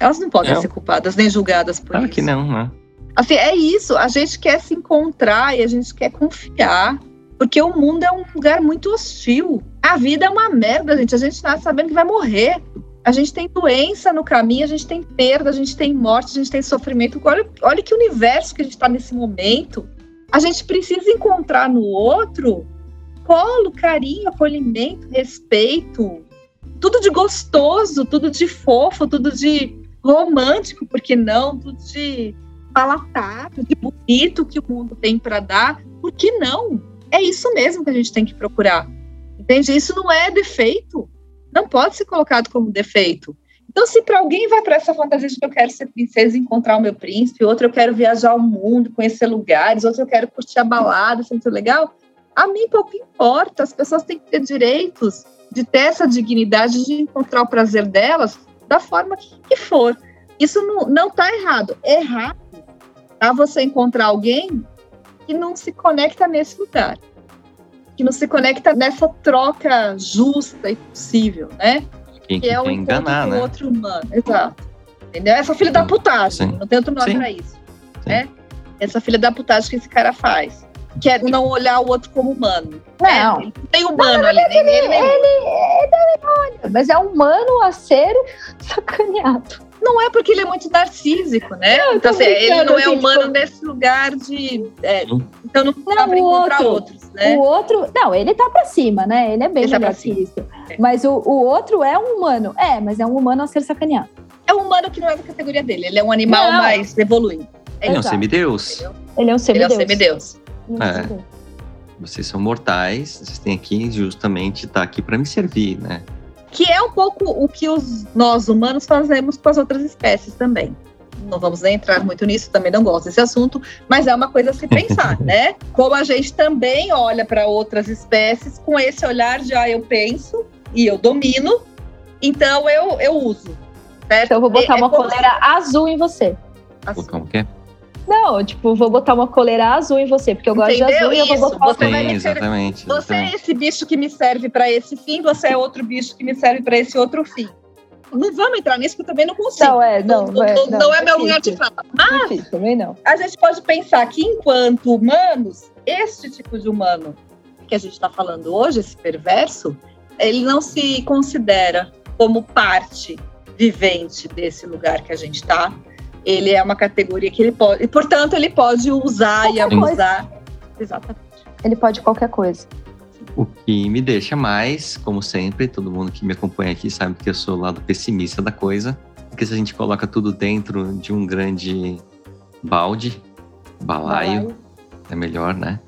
Elas não podem ser culpadas nem julgadas por
claro
isso.
que não, né?
Assim, é isso. A gente quer se encontrar e a gente quer confiar. Porque o mundo é um lugar muito hostil. A vida é uma merda, gente. A gente tá sabendo que vai morrer. A gente tem doença no caminho, a gente tem perda, a gente tem morte, a gente tem sofrimento. Olha, olha que universo que a gente está nesse momento. A gente precisa encontrar no outro colo, carinho, acolhimento, respeito, tudo de gostoso, tudo de fofo, tudo de romântico, porque não, tudo de palatável, de bonito que o mundo tem para dar, por que não? É isso mesmo que a gente tem que procurar. Entende? Isso não é defeito. Não pode ser colocado como defeito. Então, se para alguém vai para essa fantasia de que eu quero ser princesa e encontrar o meu príncipe, outro eu quero viajar ao mundo, conhecer lugares, outro eu quero curtir a balada, é muito legal, a mim pouco importa. As pessoas têm que ter direitos de ter essa dignidade de encontrar o prazer delas da forma que for. Isso não está errado. É errado tá? você encontrar alguém que não se conecta nesse lugar, que não se conecta nessa troca justa e possível, né?
Quem que, que é o enganar, né?
outro humano. Exato. Entendeu? Essa filha da putagem. Sim. Não tem outro nome Sim. pra isso. Né? Essa filha da putagem que esse cara faz. Que é não olhar o outro como humano.
Não.
É, tem humano não, ali. Ele, ele, ele,
ele, olha, mas é humano a ser sacaneado.
Não é porque ele é muito narcísico, né? Não, então, assim, ele não é humano tipo... nesse lugar de. É, então não dá pra encontrar outro, outros, né?
O outro. Não, ele tá pra cima, né? Ele é bem ele tá melhor tá que isso. É. Mas o, o outro é um humano. É, mas é um humano a ser sacaneado.
É um humano que não é da categoria dele. Ele é um animal não. mais evoluído.
É, é um semideus.
Ele é um semideus.
Ele é um semideus.
É. Vocês são mortais, vocês têm aqui justamente estar tá aqui para me servir, né?
Que é um pouco o que os, nós humanos fazemos com as outras espécies também. Não vamos nem entrar muito nisso, também não gosto desse assunto, mas é uma coisa a se pensar, <laughs> né? Como a gente também olha para outras espécies com esse olhar de, ah, eu penso e eu domino, então eu, eu uso. Certo?
Então eu vou botar é, uma é coleira azul em você.
Azul. Como que é?
Não, tipo, vou botar uma coleira azul em você, porque eu gosto
Entendeu?
de azul
Isso.
e eu vou botar
você
Sim, exatamente,
Você é esse bicho que me serve para esse fim, você é outro bicho que me serve para esse outro fim. Não vamos entrar nisso, porque eu também não consigo.
Não, é, não, não,
é, não, não é, meu lugar de fala. Mas
difícil, também não.
a gente pode pensar que, enquanto humanos, este tipo de humano que a gente está falando hoje, esse perverso, ele não se considera como parte vivente desse lugar que a gente está ele é uma categoria que ele pode, e portanto ele pode usar qualquer e abusar. Coisa. Exatamente.
Ele pode qualquer coisa.
O que me deixa mais, como sempre, todo mundo que me acompanha aqui sabe que eu sou o lado pessimista da coisa, porque se a gente coloca tudo dentro de um grande balde, balaio, balaio. é melhor, né?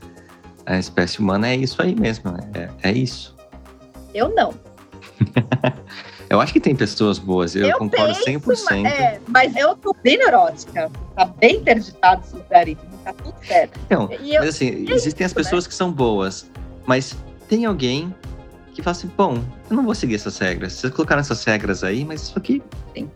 A espécie humana é isso aí mesmo, é, é isso.
Eu não. <laughs>
Eu acho que tem pessoas boas, eu, eu concordo penso, 100%.
É, mas eu tô bem neurótica, tá bem interditado esse lugarismo, tá tudo certo.
Então, eu, mas assim, é existem isso, as pessoas né? que são boas, mas tem alguém que fala assim, bom, eu não vou seguir essas regras. Vocês colocaram essas regras aí, mas isso aqui...
Sim.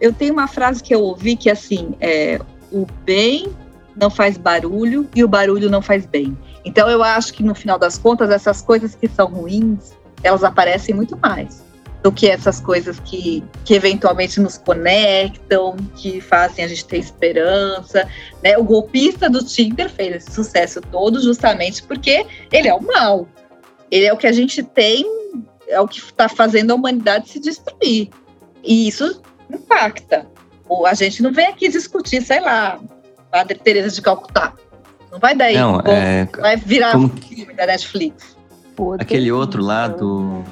Eu tenho uma frase que eu ouvi que, assim, é, o bem não faz barulho e o barulho não faz bem. Então, eu acho que, no final das contas, essas coisas que são ruins, elas aparecem muito mais do que essas coisas que, que eventualmente nos conectam, que fazem a gente ter esperança. Né? O golpista do Tinder fez esse sucesso todo justamente porque ele é o mal. Ele é o que a gente tem, é o que está fazendo a humanidade se destruir. E isso impacta. A gente não vem aqui discutir, sei lá, Padre Teresa de Calcutá. Não vai daí,
não, é...
vai virar como... filme da Netflix.
Aquele outro lado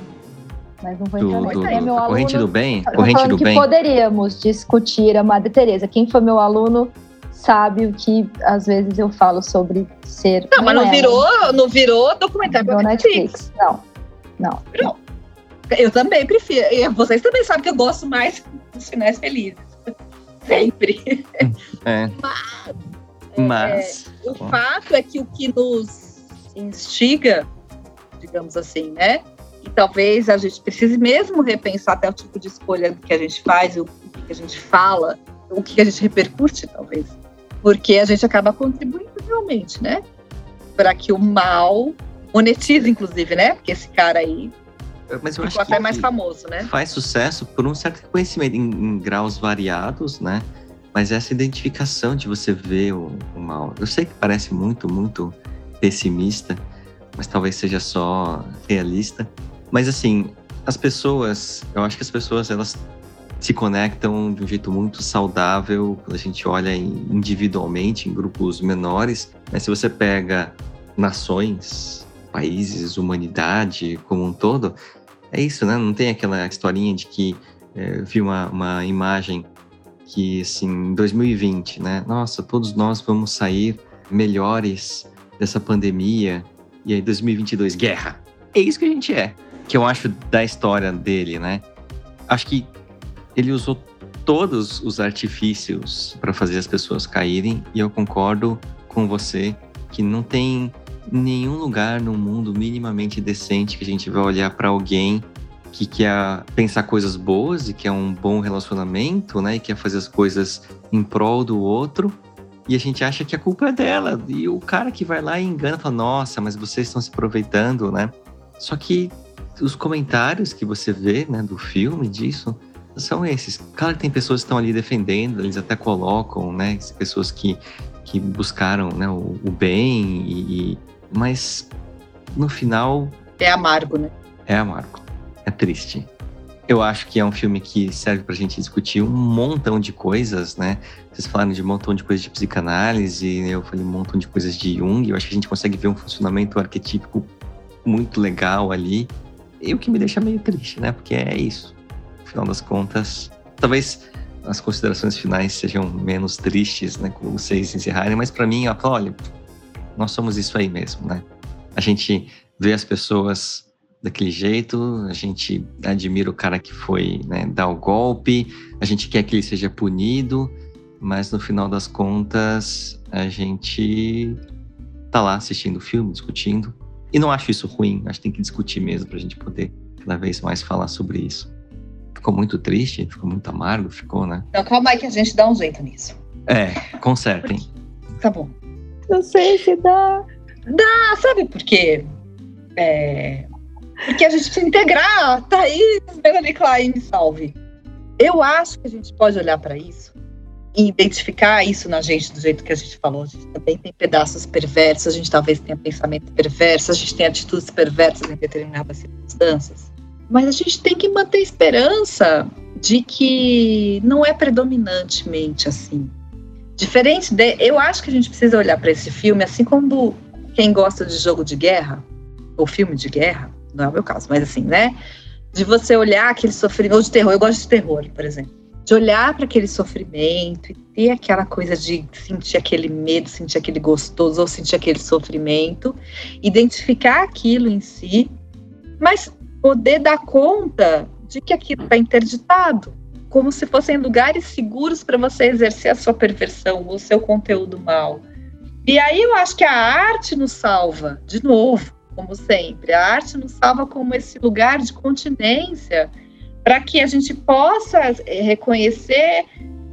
mas não vou entrar do,
do, do, meu aluno, Corrente do Bem?
Corrente
do
que
Bem.
poderíamos discutir a Madre Teresa. Quem foi meu aluno sabe o que às vezes eu falo sobre ser.
Não, mas não é, virou, não virou documentário
da Netflix. Não, não.
não. Eu também prefiro. Vocês também sabem que eu gosto mais dos finais felizes. Sempre.
É.
Mas,
mas
é, o fato é que o que nos instiga, digamos assim, né? E talvez a gente precise mesmo repensar até o tipo de escolha que a gente faz, o que a gente fala, o que a gente repercute, talvez. Porque a gente acaba contribuindo realmente, né? Para que o mal monetize, inclusive, né? Porque esse cara aí
mas eu
ficou
acho até
mais famoso, né?
Faz sucesso por um certo reconhecimento em, em, graus variados, né? Mas essa identificação de você ver o, o, mal. Eu sei que parece muito, muito pessimista, mas talvez seja só realista. Mas assim, as pessoas, eu acho que as pessoas elas se conectam de um jeito muito saudável quando a gente olha individualmente em grupos menores. Mas se você pega nações, países, humanidade como um todo, é isso, né? Não tem aquela historinha de que é, eu vi uma, uma imagem que, assim, em 2020, né? Nossa, todos nós vamos sair melhores dessa pandemia E aí 2022, guerra. É isso que a gente é. Que eu acho da história dele, né? Acho que ele usou todos os artifícios para fazer as pessoas caírem e eu concordo com você que não tem nenhum lugar no mundo minimamente decente que a gente vai olhar para alguém que quer pensar coisas boas e quer um bom relacionamento, né? E quer fazer as coisas em prol do outro. E a gente acha que a culpa é dela. E o cara que vai lá e engana fala: Nossa, mas vocês estão se aproveitando, né? Só que os comentários que você vê, né, do filme disso, são esses. Claro que tem pessoas que estão ali defendendo, eles até colocam, né, pessoas que, que buscaram né, o, o bem, e, e, mas no final.
É amargo, né?
É amargo. É triste. Eu acho que é um filme que serve pra gente discutir um montão de coisas, né? Vocês falaram de um montão de coisas de psicanálise, eu falei um montão de coisas de Jung. Eu acho que a gente consegue ver um funcionamento arquetípico muito legal ali. E o que me deixa meio triste, né? Porque é isso. No final das contas, talvez as considerações finais sejam menos tristes, né? Com vocês encerrarem, mas para mim, olha, nós somos isso aí mesmo, né? A gente vê as pessoas daquele jeito, a gente admira o cara que foi né, dar o golpe, a gente quer que ele seja punido, mas no final das contas a gente tá lá assistindo o filme, discutindo. E não acho isso ruim, acho que tem que discutir mesmo pra gente poder cada vez mais falar sobre isso. Ficou muito triste, ficou muito amargo, ficou, né?
Então calma aí que a gente dá um jeito nisso.
É, consertem.
Tá bom.
Não sei se dá.
Dá, sabe por quê? É, porque a gente precisa integrar. Thaís, Melanie Klein, me salve. Eu acho que a gente pode olhar para isso e identificar isso na gente do jeito que a gente falou. A gente também tem pedaços perversos, a gente talvez tenha pensamento perverso, a gente tem atitudes perversas em determinadas circunstâncias. Mas a gente tem que manter esperança de que não é predominantemente assim. Diferente de. Eu acho que a gente precisa olhar para esse filme, assim como quem gosta de jogo de guerra, ou filme de guerra, não é o meu caso, mas assim, né? De você olhar aquele sofrimento, de terror, eu gosto de terror, por exemplo. De olhar para aquele sofrimento e ter aquela coisa de sentir aquele medo, sentir aquele gostoso, ou sentir aquele sofrimento, identificar aquilo em si, mas poder dar conta de que aquilo está interditado, como se fossem lugares seguros para você exercer a sua perversão, o seu conteúdo mal. E aí eu acho que a arte nos salva, de novo, como sempre. A arte nos salva como esse lugar de continência para que a gente possa eh, reconhecer,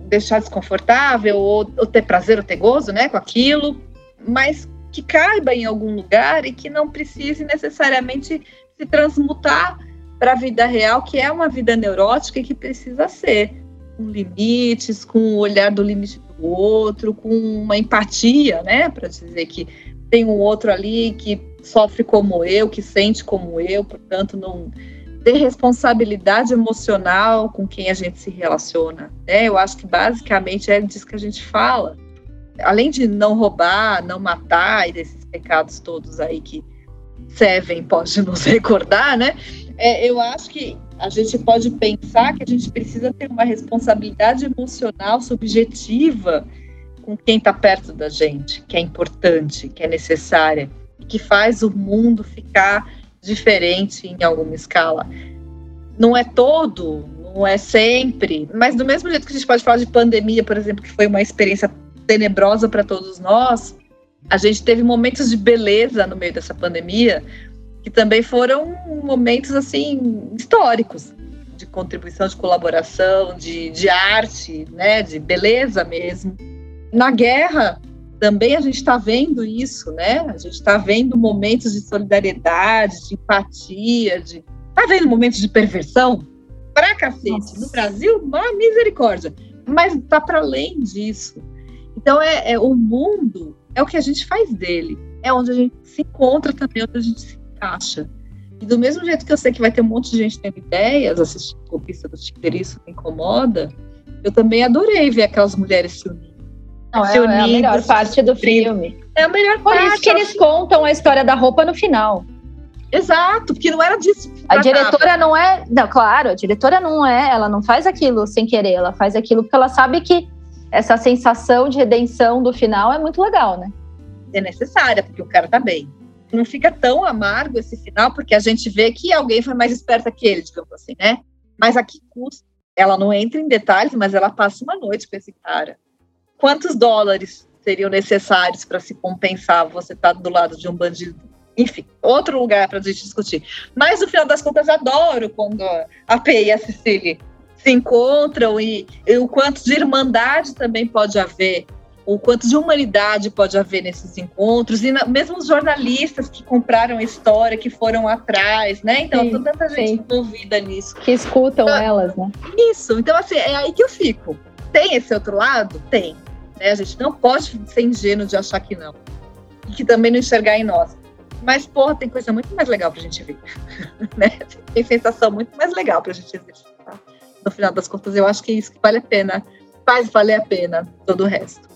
deixar desconfortável ou, ou, ter prazer ou ter gozo né, com aquilo, mas que caiba em algum lugar e que não precise necessariamente se transmutar para a vida real, que é uma vida neurótica e que precisa ser, com limites, com o olhar do limite do outro, com uma empatia, né, para dizer que tem um outro ali que sofre como eu, que sente como eu, portanto, não ter responsabilidade emocional com quem a gente se relaciona. Né? Eu acho que basicamente é disso que a gente fala. Além de não roubar, não matar e desses pecados todos aí que Seven pode nos <laughs> recordar, né? É, eu acho que a gente pode pensar que a gente precisa ter uma responsabilidade emocional subjetiva com quem está perto da gente, que é importante, que é necessária que faz o mundo ficar diferente em alguma escala. Não é todo, não é sempre, mas do mesmo jeito que a gente pode falar de pandemia, por exemplo, que foi uma experiência tenebrosa para todos nós, a gente teve momentos de beleza no meio dessa pandemia, que também foram momentos assim históricos de contribuição, de colaboração, de, de arte, né, de beleza mesmo. Na guerra, também a gente está vendo isso, né? A gente está vendo momentos de solidariedade, de empatia, de. Está vendo momentos de perversão? Pra cacete. Nossa. No Brasil, uma misericórdia. Mas está para além disso. Então, é, é, o mundo é o que a gente faz dele. É onde a gente se encontra também, onde a gente se encaixa. E do mesmo jeito que eu sei que vai ter um monte de gente tendo ideias, assistindo a pista do Tinder, isso me incomoda, eu também adorei ver aquelas mulheres se unindo
não, é, é, a melhor parte do filme.
É a melhor parte.
Por isso que eles contam a história da roupa no final.
Exato, porque não era disso.
A diretora não é. Não, claro, a diretora não é, ela não faz aquilo sem querer, ela faz aquilo porque ela sabe que essa sensação de redenção do final é muito legal, né?
É necessária, porque o cara tá bem. não fica tão amargo esse final, porque a gente vê que alguém foi mais esperta que ele, digamos assim, né? Mas a que custa? Ela não entra em detalhes, mas ela passa uma noite com esse cara. Quantos dólares seriam necessários para se compensar você estar tá do lado de um bandido? Enfim, outro lugar para a gente discutir. Mas no final das contas, adoro quando a P e a Cecília se encontram e, e o quanto de irmandade também pode haver o quanto de humanidade pode haver nesses encontros, e na, mesmo os jornalistas que compraram a história, que foram atrás, né? Então, sim, tanta gente sim. envolvida nisso.
Que escutam então, elas, né?
Isso, então assim, é aí que eu fico. Tem esse outro lado? Tem. Né? A gente não pode ser ingênuo de achar que não. E que também não enxergar em nós. Mas, porra, tem coisa muito mais legal pra gente ver. <laughs> né? Tem sensação muito mais legal pra gente exercitar. No final das contas, eu acho que é isso que vale a pena. Faz valer a pena todo o resto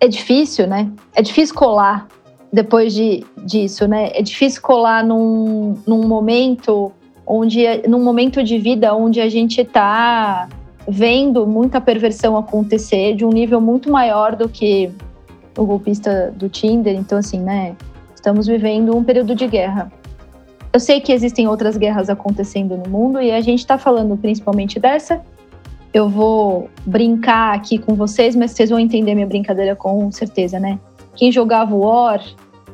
é difícil, né? É difícil colar depois de, disso, né? É difícil colar num, num momento onde, num momento de vida onde a gente está vendo muita perversão acontecer de um nível muito maior do que o golpista do Tinder. Então, assim, né? Estamos vivendo um período de guerra. Eu sei que existem outras guerras acontecendo no mundo e a gente está falando principalmente dessa, eu vou brincar aqui com vocês, mas vocês vão entender minha brincadeira com certeza, né? Quem jogava War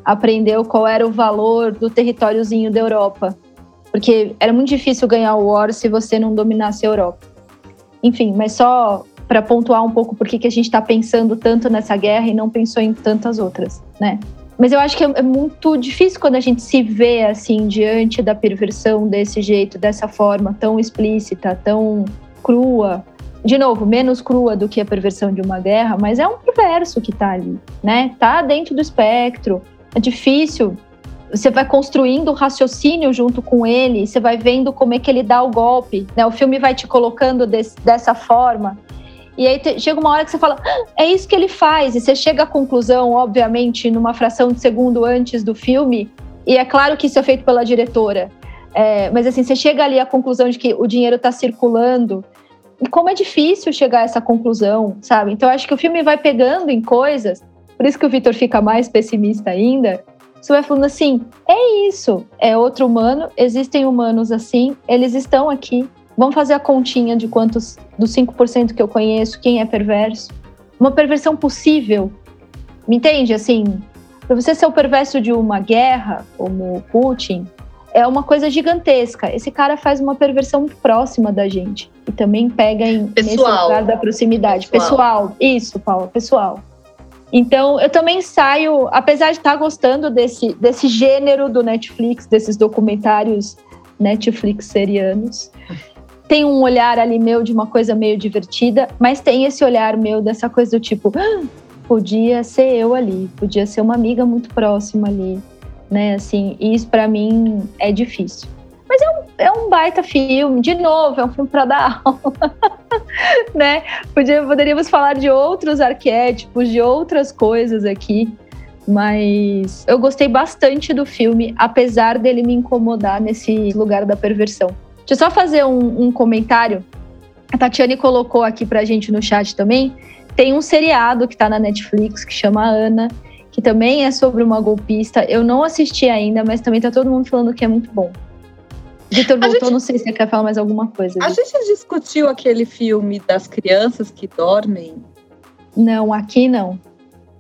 aprendeu qual era o valor do territóriozinho da Europa. Porque era muito difícil ganhar o War se você não dominasse a Europa. Enfim, mas só para pontuar um pouco por que a gente está pensando tanto nessa guerra e não pensou em tantas outras, né? Mas eu acho que é, é muito difícil quando a gente se vê assim diante da perversão desse jeito, dessa forma tão explícita, tão crua. De novo, menos crua do que a perversão de uma guerra, mas é um perverso que está ali, né? Tá dentro do espectro. É difícil. Você vai construindo o raciocínio junto com ele, você vai vendo como é que ele dá o golpe, né? O filme vai te colocando desse, dessa forma. E aí te, chega uma hora que você fala, ah, é isso que ele faz. E você chega à conclusão, obviamente, numa fração de segundo antes do filme. E é claro que isso é feito pela diretora. É, mas assim, você chega ali à conclusão de que o dinheiro está circulando. E como é difícil chegar a essa conclusão, sabe? Então acho que o filme vai pegando em coisas, por isso que o Vitor fica mais pessimista ainda. Você vai falando assim: é isso, é outro humano, existem humanos assim, eles estão aqui. Vamos fazer a continha de quantos dos 5% que eu conheço, quem é perverso. Uma perversão possível. Me entende? Assim, para você ser o perverso de uma guerra, como Putin, é uma coisa gigantesca. Esse cara faz uma perversão próxima da gente. E também pega em pessoal. nesse lugar da proximidade. Pessoal. pessoal. Isso, Paula, pessoal. Então, eu também saio, apesar de estar gostando desse, desse gênero do Netflix, desses documentários Netflix serianos, tem um olhar ali meu de uma coisa meio divertida, mas tem esse olhar meu dessa coisa do tipo, ah, podia ser eu ali, podia ser uma amiga muito próxima ali né? Assim, isso para mim é difícil. Mas é um, é um baita filme, de novo, é um filme para dar <laughs> aula, né? Poderíamos falar de outros arquétipos, de outras coisas aqui, mas eu gostei bastante do filme, apesar dele me incomodar nesse lugar da perversão. Deixa eu só fazer um, um comentário. A Tatiane colocou aqui pra gente no chat também. Tem um seriado que tá na Netflix que chama Ana, que também é sobre uma golpista. Eu não assisti ainda, mas também tá todo mundo falando que é muito bom. Vitor voltou, gente, não sei se você quer falar mais alguma coisa.
A gente discutiu aquele filme das crianças que dormem?
Não, aqui não.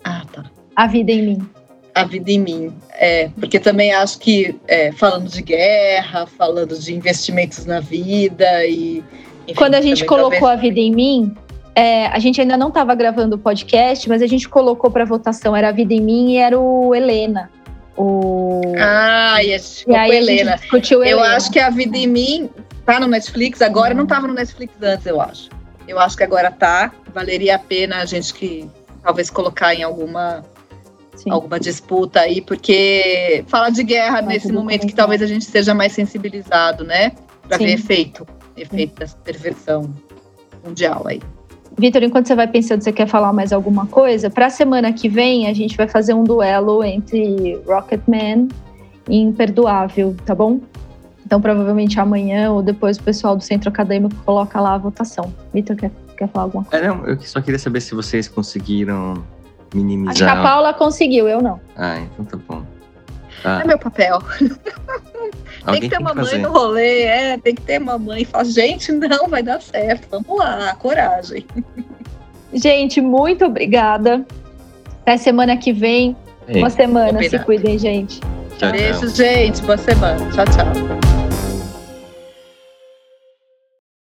Ah, tá.
A Vida em Mim.
A Vida em Mim. É, porque também acho que é, falando de guerra, falando de investimentos na vida e.
Enfim, Quando a gente colocou talvez... A Vida em Mim, é, a gente ainda não estava gravando o podcast, mas a gente colocou para votação, era a Vida em Mim e era o Helena. O...
Ah, e, e aí Helena. discutiu Helena. Eu acho que a Vida em Mim tá no Netflix agora, não estava no Netflix antes, eu acho. Eu acho que agora tá. Valeria a pena a gente que talvez colocar em alguma Sim. alguma disputa aí, porque fala de guerra Mas nesse momento que talvez a gente seja mais sensibilizado, né? Para ver efeito, efeito dessa perversão mundial aí.
Vitor, enquanto você vai pensando, você quer falar mais alguma coisa? Para a semana que vem, a gente vai fazer um duelo entre Rocketman e Imperdoável, tá bom? Então, provavelmente amanhã ou depois o pessoal do centro acadêmico coloca lá a votação. Vitor, quer, quer falar alguma coisa?
É, não, eu só queria saber se vocês conseguiram minimizar.
Acho que a Paula conseguiu, eu não.
Ah, então tá bom.
Ah. É meu papel. <laughs> tem que ter uma mãe no rolê, é, tem que ter uma mãe e falar, gente, não, vai dar certo, vamos lá, coragem. <laughs>
Gente, muito obrigada. Até semana que vem. Boa semana, se cuidem, gente.
Tchau, Beijo, tchau. gente. Boa semana. Tchau, tchau.